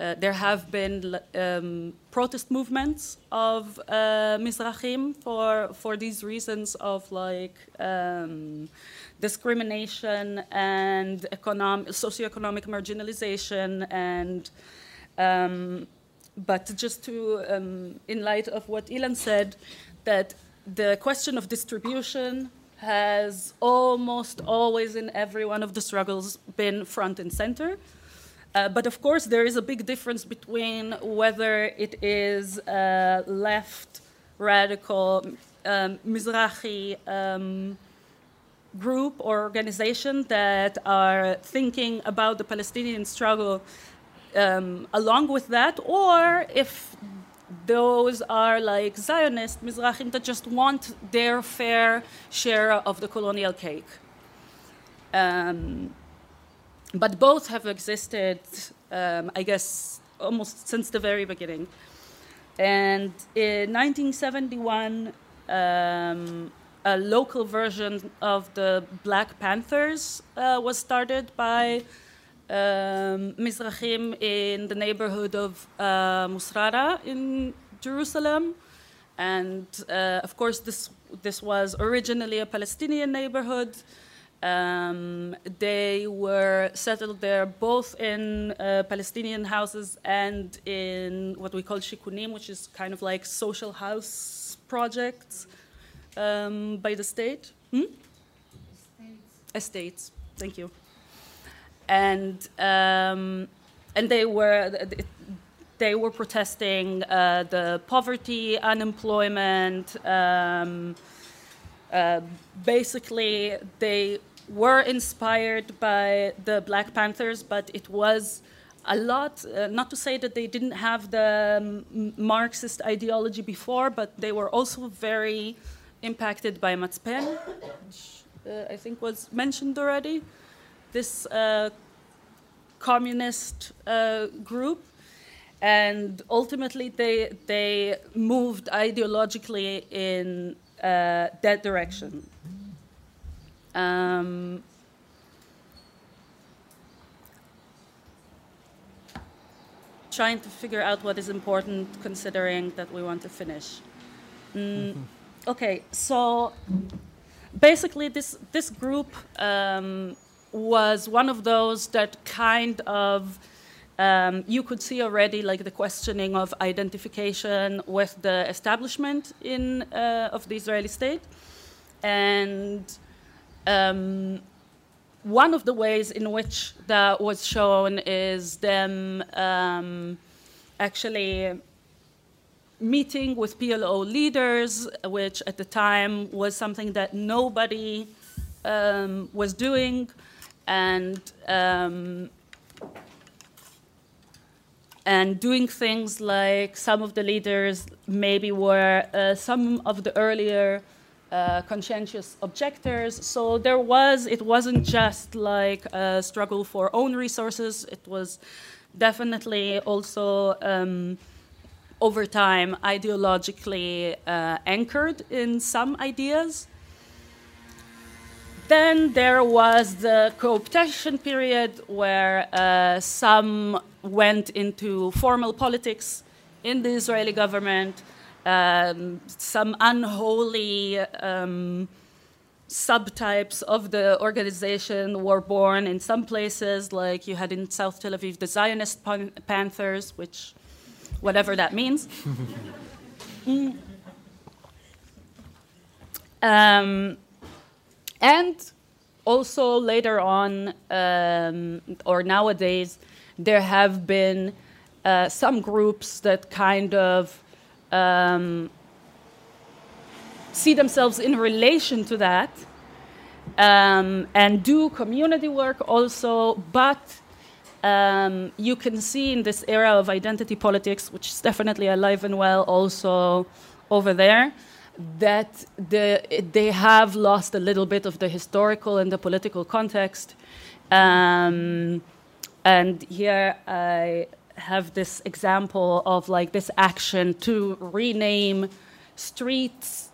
uh, there have been um, protest movements of uh, Mizrahim for for these reasons of like um, discrimination and economic socioeconomic marginalization and um, but just to, um, in light of what Ilan said, that the question of distribution has almost always in every one of the struggles been front and center. Uh, but of course, there is a big difference between whether it is a left, radical, um, Mizrahi um, group or organization that are thinking about the Palestinian struggle um, along with that, or if those are like Zionist Mizrahim that just want their fair share of the colonial cake. Um, but both have existed, um, I guess, almost since the very beginning. And in 1971, um, a local version of the Black Panthers uh, was started by um, Mizrahim in the neighborhood of uh, Musrara in Jerusalem. And uh, of course, this, this was originally a Palestinian neighborhood. Um, they were settled there both in uh, Palestinian houses and in what we call shikunim, which is kind of like social house projects um, by the state. Hmm? Estates. Estates. Thank you and um, and they were they were protesting uh, the poverty, unemployment. Um, uh, basically, they were inspired by the Black Panthers, but it was a lot. Uh, not to say that they didn't have the um, Marxist ideology before, but they were also very impacted by Matzpen, which uh, I think was mentioned already this uh, communist uh, group, and ultimately they they moved ideologically in uh, that direction. Um, trying to figure out what is important considering that we want to finish. Mm, okay, so basically this this group um, was one of those that kind of um, you could see already like the questioning of identification with the establishment in uh, of the Israeli state, and um, one of the ways in which that was shown is them um, actually meeting with PLO leaders, which at the time was something that nobody um, was doing and um, and doing things like some of the leaders maybe were uh, some of the earlier uh, conscientious objectors. So there was, it wasn't just like a struggle for own resources, it was definitely also um, over time ideologically uh, anchored in some ideas. Then there was the cooptation period where uh, some went into formal politics in the Israeli government. Um, some unholy um, subtypes of the organization were born in some places, like you had in South Tel Aviv the Zionist pan- Panthers, which, whatever that means. mm. um, and also later on, um, or nowadays, there have been uh, some groups that kind of um, see themselves in relation to that um, and do community work also, but um, you can see in this era of identity politics, which is definitely alive and well also over there, that the, they have lost a little bit of the historical and the political context. Um, and here I have this example of like this action to rename streets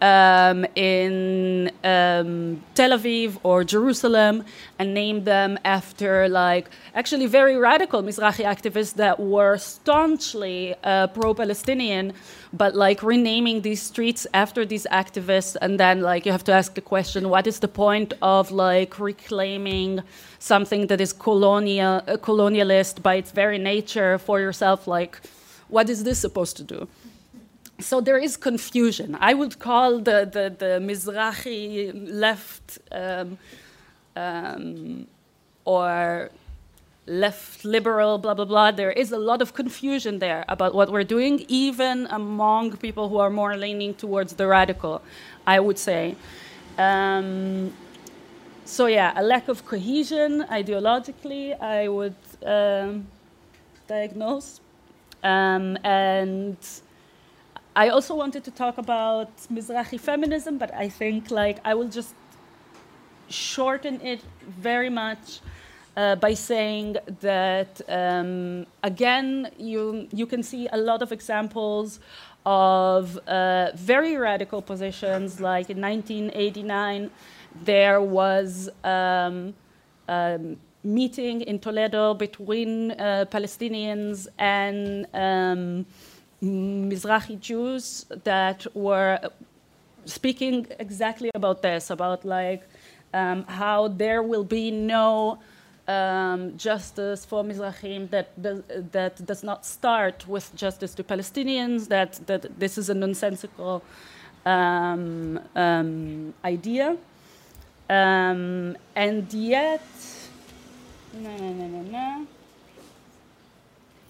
um, in um, Tel Aviv or Jerusalem and name them after like actually very radical Mizrahi activists that were staunchly uh, pro-Palestinian, but like renaming these streets after these activists, and then like you have to ask the question: What is the point of like reclaiming something that is colonial, uh, colonialist by its very nature for yourself? Like, what is this supposed to do? So there is confusion. I would call the, the, the Mizrahi left um, um, or left liberal, blah, blah, blah. There is a lot of confusion there about what we're doing, even among people who are more leaning towards the radical, I would say. Um, so, yeah, a lack of cohesion ideologically, I would um, diagnose. Um, and I also wanted to talk about Mizrahi feminism, but I think like I will just shorten it very much uh, by saying that um, again you you can see a lot of examples of uh, very radical positions. Like in 1989, there was um, a meeting in Toledo between uh, Palestinians and um, Mizrahi Jews that were speaking exactly about this, about like um, how there will be no um, justice for Mizrahim that does, that does not start with justice to Palestinians, that, that this is a nonsensical um, um idea. Um, and yet.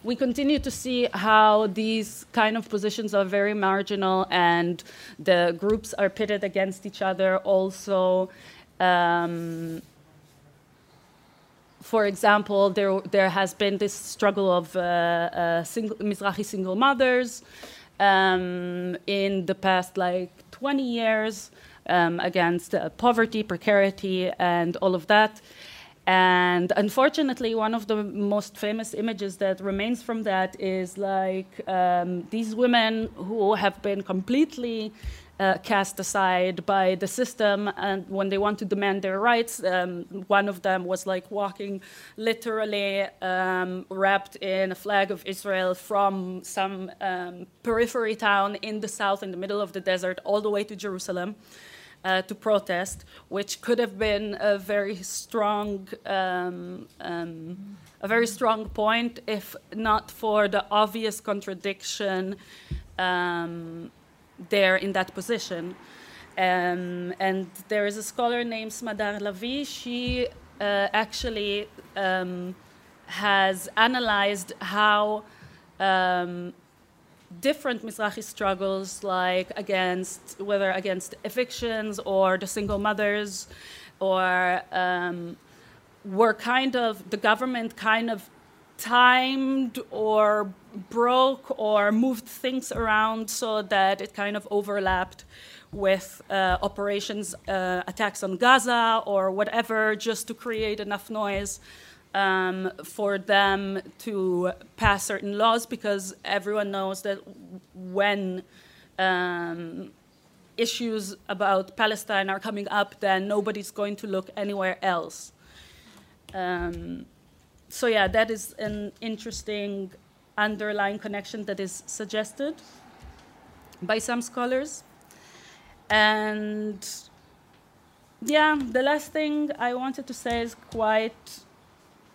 We continue to see how these kind of positions are very marginal and the groups are pitted against each other also. Um, for example, there, there has been this struggle of uh, uh, single, Mizrahi single mothers um, in the past like 20 years um, against uh, poverty, precarity, and all of that. And unfortunately, one of the most famous images that remains from that is like um, these women who have been completely uh, cast aside by the system and when they want to demand their rights um, one of them was like walking literally um, wrapped in a flag of israel from some um, periphery town in the south in the middle of the desert all the way to jerusalem uh, to protest, which could have been a very strong, um, um, a very strong point, if not for the obvious contradiction um, there in that position. Um, and there is a scholar named Smadar Lavie. She uh, actually um, has analyzed how um, different Mizrahi struggles, like against whether against evictions or the single mothers, or um, were kind of the government kind of timed or broke or moved things around so that it kind of overlapped with uh, operations, uh, attacks on Gaza or whatever, just to create enough noise um, for them to pass certain laws because everyone knows that when um, issues about Palestine are coming up, then nobody's going to look anywhere else. Um, so, yeah, that is an interesting underlying connection that is suggested by some scholars. And yeah, the last thing I wanted to say is quite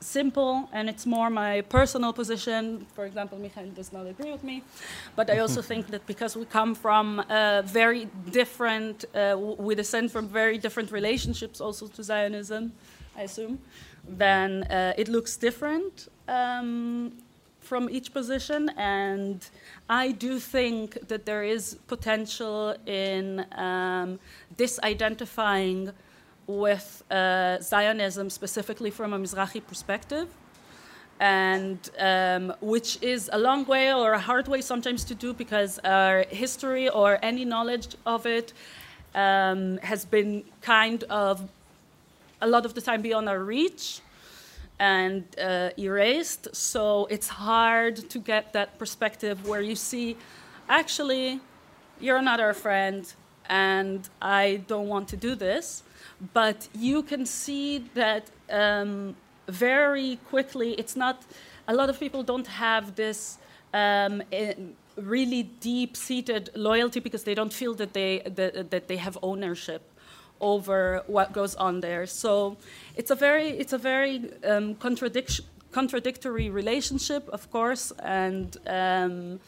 simple and it's more my personal position. For example, Michael does not agree with me, but I also think that because we come from uh, very different, uh, we descend from very different relationships also to Zionism, I assume, then uh, it looks different um, from each position. And I do think that there is potential in um, disidentifying with uh, Zionism, specifically from a Mizrahi perspective, and um, which is a long way or a hard way sometimes to do because our history or any knowledge of it um, has been kind of a lot of the time beyond our reach and uh, erased. So it's hard to get that perspective where you see, actually, you're not our friend, and I don't want to do this but you can see that um, very quickly. It's not. A lot of people don't have this um, really deep-seated loyalty because they don't feel that they that, that they have ownership over what goes on there. So it's a very it's a very um, contradictory relationship, of course, and um,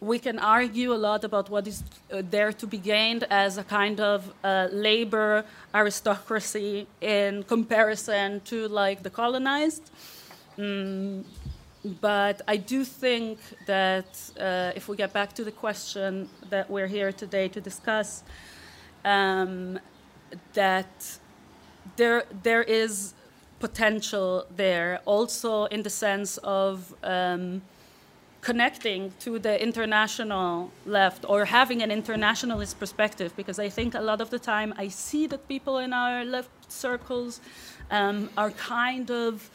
we can argue a lot about what is uh, there to be gained as a kind of uh, labor aristocracy in comparison to like the colonized. Mm, but I do think that uh, if we get back to the question that we're here today to discuss, um, that there there is potential there, also in the sense of um, connecting to the international left or having an internationalist perspective because I think a lot of the time I see that people in our left circles um, are kind of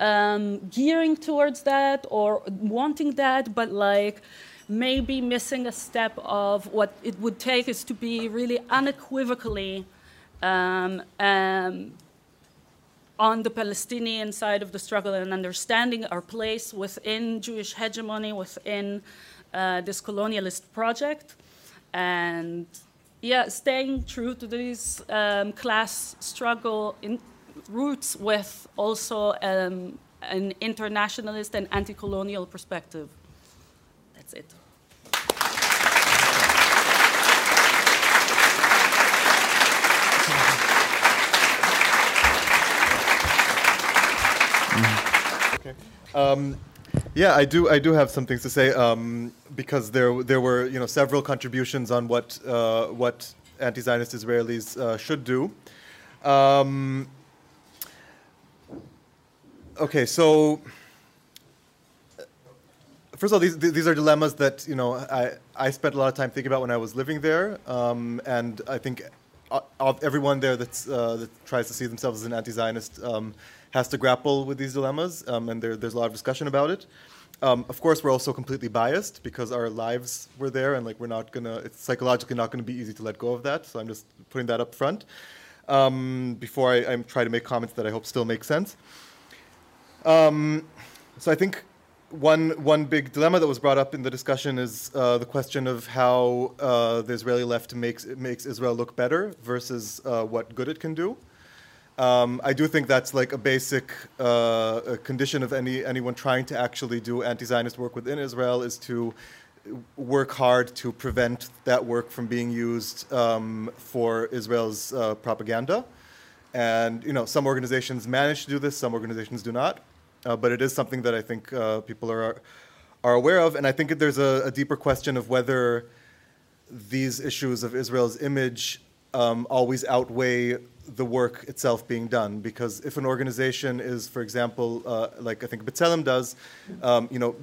um, gearing towards that or wanting that, but like maybe missing a step of what it would take is to be really unequivocally um, um on the Palestinian side of the struggle and understanding our place within Jewish hegemony, within uh, this colonialist project. And yeah, staying true to these um, class struggle in roots with also um, an internationalist and anti colonial perspective. That's it. Um, yeah, I do. I do have some things to say um, because there there were you know several contributions on what uh, what anti-Zionist Israelis uh, should do. Um, okay, so first of all, these these are dilemmas that you know I I spent a lot of time thinking about when I was living there, um, and I think uh, of everyone there that's uh, that tries to see themselves as an anti-Zionist um, has to grapple with these dilemmas, um, and there, there's a lot of discussion about it. Um, of course, we're also completely biased because our lives were there, and like we're not gonna. It's psychologically not gonna be easy to let go of that. So I'm just putting that up front um, before I, I, try to make comments that I hope still make sense. Um, so I think one one big dilemma that was brought up in the discussion is uh, the question of how uh, the Israeli left makes makes Israel look better versus uh, what good it can do. Um, I do think that's like a basic uh, condition of any anyone trying to actually do anti-Zionist work within Israel is to work hard to prevent that work from being used um, for Israel's uh, propaganda. And you know, some organizations manage to do this, some organizations do not. Uh, but it is something that I think uh, people are are aware of. And I think there's a, a deeper question of whether these issues of Israel's image um, always outweigh the work itself being done. Because if an organization is, for example, uh, like I think B'Tselem does, um, you know,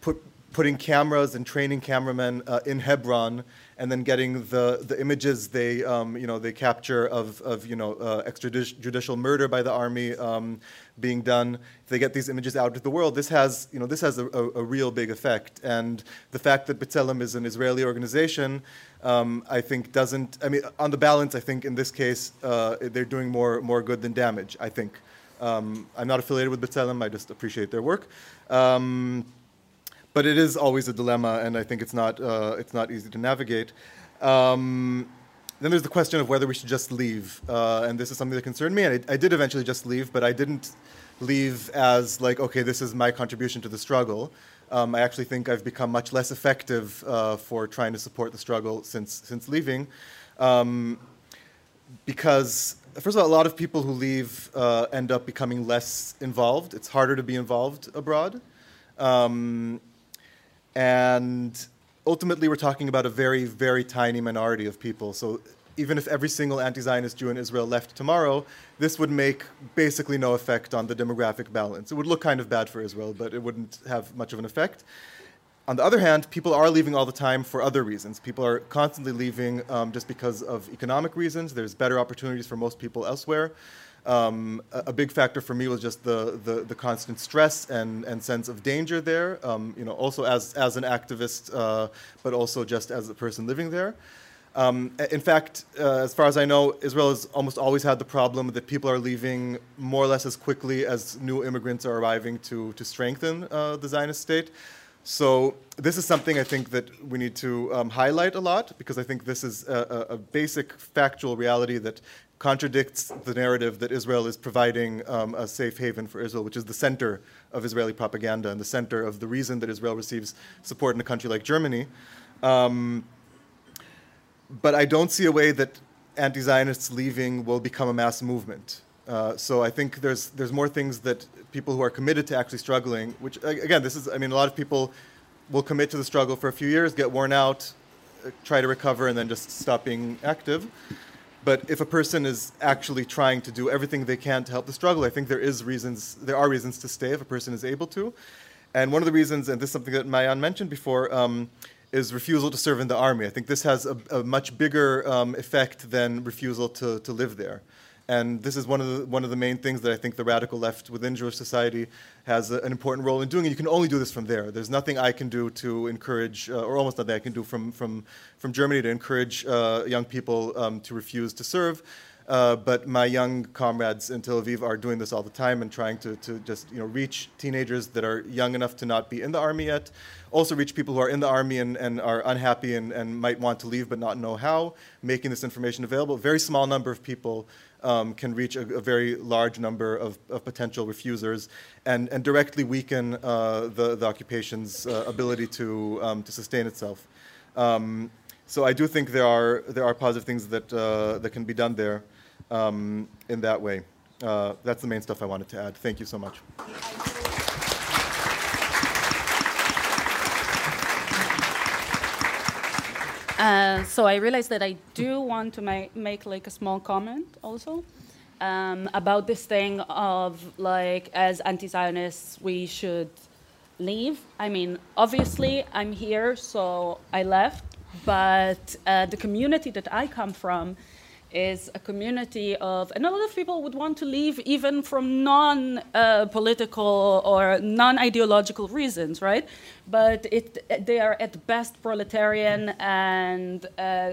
put, putting cameras and training cameramen uh, in Hebron and then getting the, the images they, um, you know, they capture of, of you know, uh, extrajudicial murder by the army um, being done. If they get these images out to the world, this has, you know, this has a, a, a real big effect. And the fact that B'Tselem is an Israeli organization um, I think doesn't. I mean, on the balance, I think in this case uh, they're doing more more good than damage. I think. Um, I'm not affiliated with B'Tselem. I just appreciate their work. Um, but it is always a dilemma, and I think it's not uh, it's not easy to navigate. Um, then there's the question of whether we should just leave, uh, and this is something that concerned me. And I, I did eventually just leave, but I didn't leave as like, okay, this is my contribution to the struggle um, I actually think I've become much less effective uh, for trying to support the struggle since, since leaving. Um, because, first of all, a lot of people who leave uh, end up becoming less involved. It's harder to be involved abroad. Um, and ultimately, we're talking about a very, very tiny minority of people. So even if every single anti-Zionist Jew in Israel left tomorrow, this would make basically no effect on the demographic balance. It would look kind of bad for Israel, but it wouldn't have much of an effect. On the other hand, people are leaving all the time for other reasons. People are constantly leaving um, just because of economic reasons. There's better opportunities for most people elsewhere. Um, a, big factor for me was just the, the, the constant stress and, and sense of danger there, um, you know, also as, as an activist, uh, but also just as a person living there. Um, in fact, uh, as far as I know, Israel has almost always had the problem that people are leaving more or less as quickly as new immigrants are arriving to, to strengthen uh, the Zionist state. So this is something I think that we need to um, highlight a lot because I think this is a, a, basic factual reality that contradicts the narrative that Israel is providing um, a safe haven for Israel, which is the center of Israeli propaganda and the center of the reason that Israel receives support in a country like Germany. Um, but I don't see a way that anti Zionists leaving will become a mass movement. Uh, so I think there's, there's more things that people who are committed to actually struggling, which, again, this is, I mean, a lot of people will commit to the struggle for a few years, get worn out, uh, try to recover, and then just stop being active. But if a person is actually trying to do everything they can to help the struggle, I think there is reasons, there are reasons to stay if a person is able to. And one of the reasons, and this is something that Maayan mentioned before, um, is refusal to serve in the army. I think this has a, a much bigger um, effect than refusal to, to live there. And this is one of, the, one of the main things that I think the radical left within Jewish society has a, an important role in doing. And you can only do this from there. There's nothing I can do to encourage, uh, or almost nothing I can do from, from, from Germany to encourage uh, young people um, to refuse to serve. Uh, but my young comrades in Tel Aviv are doing this all the time and trying to, to just you know, reach teenagers that are young enough to not be in the army yet. Also, reach people who are in the army and, and are unhappy and, and might want to leave but not know how, making this information available. Very small number of people um, can reach a, a, very large number of, of potential refusers and, and directly weaken uh, the, the occupation's uh, ability to, um, to sustain itself. Um, so I do think there are, there are positive things that, uh, that can be done there um, in that way. Uh, that's the main stuff I wanted to add. Thank you so much. Uh, so I realized that I do want to ma- make like a small comment also um, about this thing of like as anti-Zionists we should leave. I mean, obviously I'm here, so I left, but uh, the community that I come from is a community of, and a lot of people would want to leave even from non uh, political or non ideological reasons, right? But it, they are at best proletarian and uh,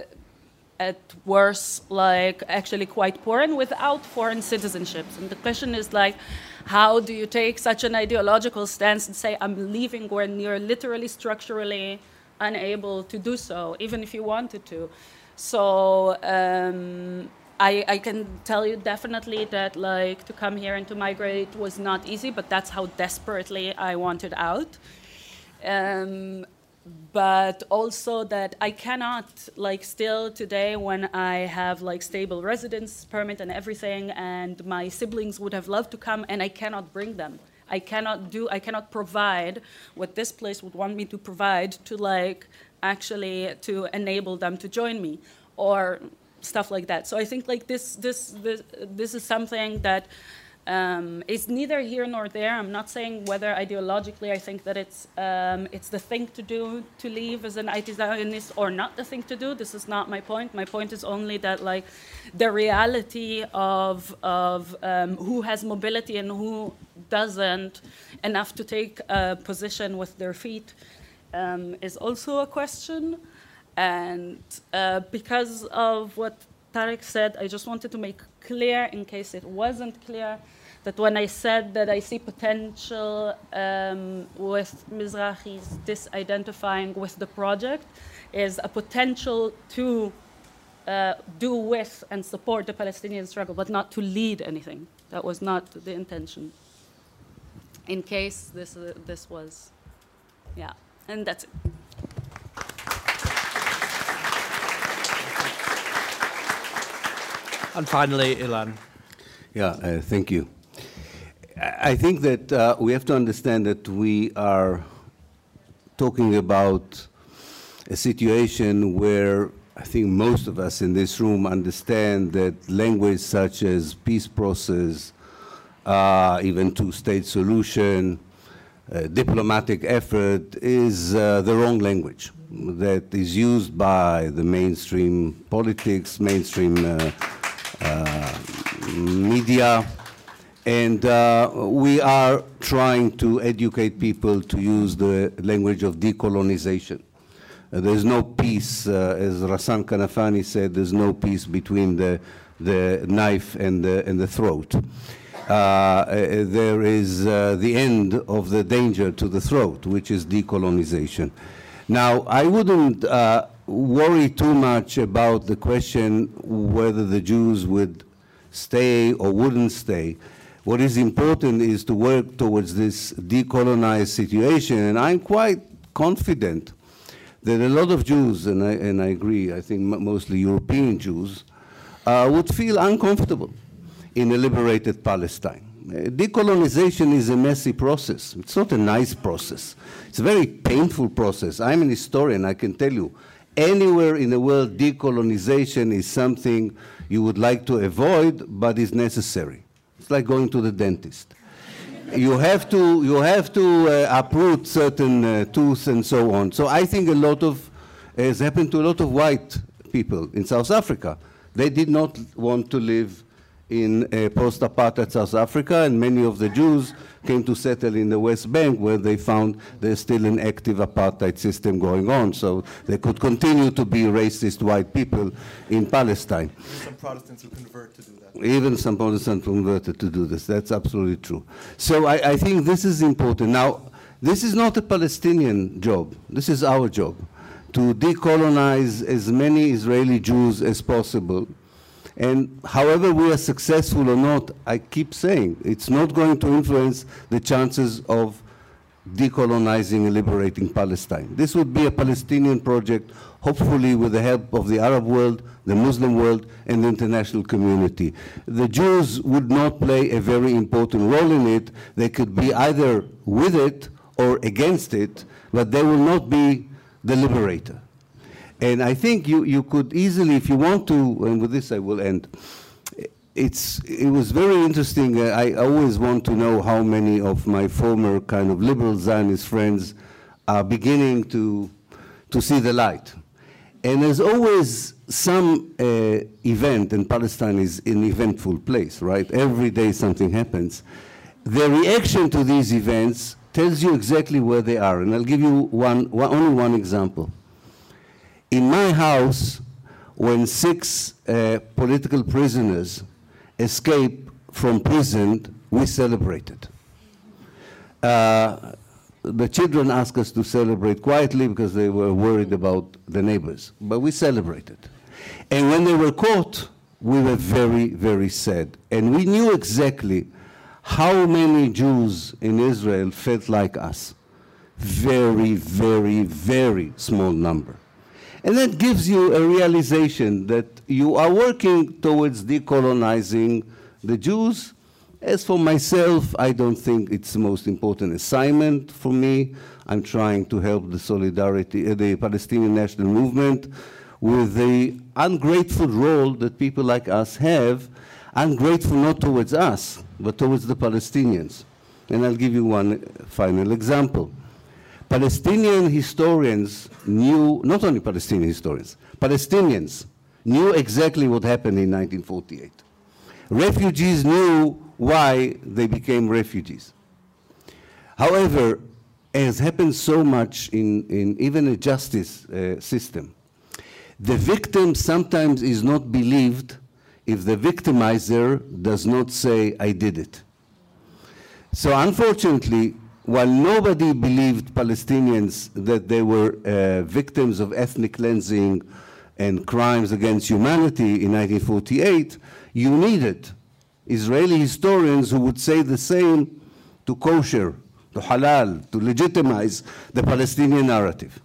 at worst, like actually quite poor and without foreign citizenships. And the question is like, how do you take such an ideological stance and say, I'm leaving when you're literally structurally unable to do so, even if you wanted to? So um, I, I, can tell you definitely that like to come here and to migrate was not easy, but that's how desperately I wanted out. Um, but also that I cannot like still today when I have like stable residence permit and everything, and my siblings would have loved to come, and I cannot bring them. I cannot do. I cannot provide what this place would want me to provide to like actually to enable them to join me or stuff like that. So I think like this this this, this is something that um, is neither here nor there. I'm not saying whether ideologically I think that it's um, it's the thing to do to leave as an anti-Zionist or not the thing to do. This is not my point. My point is only that like the reality of of um, who has mobility and who doesn't enough to take a position with their feet um, is also a question. And uh, because of what Tarek said, I just wanted to make clear, in case it wasn't clear, that when I said that I see potential um, with Mizrahis disidentifying with the project, is a potential to uh, do with and support the Palestinian struggle, but not to lead anything. That was not the intention. In case this, uh, this was, yeah. And that's it. And finally, Ilan. Yeah, uh, thank you. I think that uh, we have to understand that we are talking about a situation where I think most of us in this room understand that language such as peace process, uh, even two-state solution, uh, diplomatic effort is uh, the wrong language that is used by the mainstream politics, mainstream uh, uh media, and uh, we are trying to educate people to use the language of decolonization. there's no peace, as Ghassan Kanafani said, there's no peace between the, the knife and the, and the throat. Uh, uh, there is uh, the end of the danger to the throat, which is decolonization. Now, I wouldn't worry too much about the question whether the Jews would stay or wouldn't stay. What is important is to work towards this decolonized situation, and I'm quite confident that a lot of Jews, and I, and I agree, I think mostly European Jews, uh, would feel uncomfortable in a liberated Palestine. Uh, decolonization is a messy process. It's not a nice process. It's a very painful process. I'm an historian, I can tell you. Anywhere in the world, decolonization is something you would like to avoid, but is necessary. It's like going to the dentist. you have to, you have to uh, uproot certain uh, tooth and so on. So I think a lot of, has happened to a lot of white people in South Africa. They did not want to live in uh, post-apartheid South Africa, and many of the Jews came to settle in the West Bank, where they found there's still an active apartheid system going on, so they could continue to be racist white people in Palestine. Even some Protestants who convert to do that. Even some Protestants converted to do this. That's absolutely true. So I, I think this is important. Now, this is not a Palestinian job. This is our job to decolonize as many Israeli Jews as possible and however we are successful or not, I keep saying, it's not going to influence the chances of decolonizing and liberating Palestine. This would be a Palestinian project, hopefully with the help of the Arab world, the Muslim world, and the international community. The Jews would not play a very important role in it. They could be either with it or against it, but they will not be the liberator. And I think you, you could easily, if you want to, and with this I will end, it's, it was very interesting. Uh, I always want to know how many of my former kind of liberal Zionist friends are beginning to, to see the light. And there's always some uh, event, and Palestine is an eventful place, right? Every day something happens. The reaction to these events tells you exactly where they are. And I'll give you one, one only one example. In my house, when six uh, political prisoners escaped from prison, we celebrated. Uh, the children asked us to celebrate quietly because they were worried about the neighbors, but we celebrated. And when they were caught, we were very, very sad. And we knew exactly how many Jews in Israel felt like us. Very, very, very small number. And that gives you a realization that you are working towards decolonizing the Jews. As for myself, I don't think it's the most important assignment for me. I'm trying to help the solidarity, uh, the Palestinian national movement with the ungrateful role that people like us have, ungrateful not towards us, but towards the Palestinians. And I'll give you one final example. Palestinian historians knew, not only Palestinian historians, Palestinians knew exactly what happened in 1948. Refugees knew why they became refugees. However, as happens so much in, in even a justice uh, system, the victim sometimes is not believed if the victimizer does not say, I did it. So unfortunately, while nobody believed Palestinians that they were uh, victims of ethnic cleansing and crimes against humanity in 1948, you needed Israeli historians who would say the same to kosher, to halal, to legitimize the Palestinian narrative.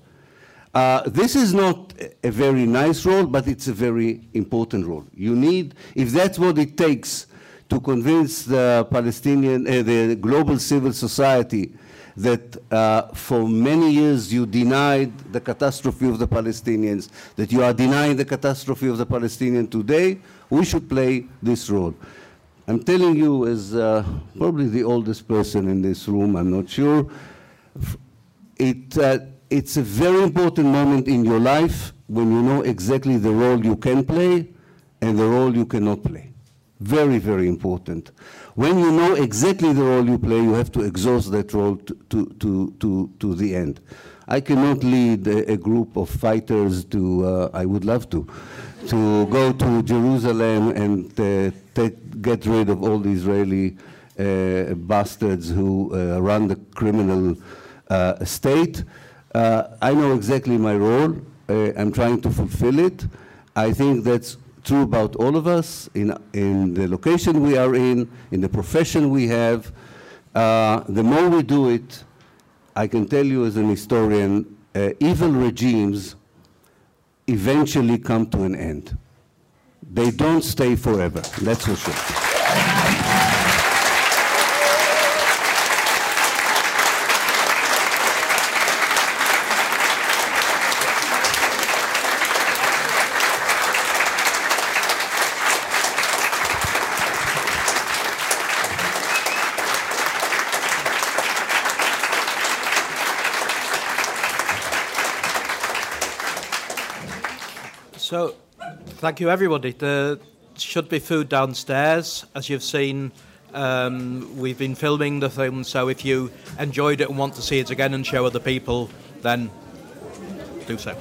Uh, this is not a very nice role, but it's a very important role. You need, if that's what it takes to convince the Palestinian, uh, the global civil society that uh, for many years you denied the catastrophe of the Palestinians, that you are denying the catastrophe of the Palestinian today, we should play this role. I'm telling you as uh, probably the oldest person in this room, I'm not sure, it, uh, it's a very important moment in your life when you know exactly the role you can play and the role you cannot play. Very, very important. When you know exactly the role you play, you have to exhaust that role to, to, to, to, the end. I cannot lead a, a group of fighters to, uh, I would love to, to go to Jerusalem and uh, take, get rid of all the Israeli uh, bastards who uh, run the criminal uh, state. Uh, I know exactly my role. I'm trying to fulfill it. I think that's true about all of us in, in the location we are in, in the profession we have. Uh, the more we do it, I can tell you as an historian, uh, evil regimes eventually come to an end. They don't stay forever, that's for sure. So, thank you, everybody. There should be food downstairs. As you've seen, um, we've been filming the film, so if you enjoyed it and want to see it again and show other people, then do so.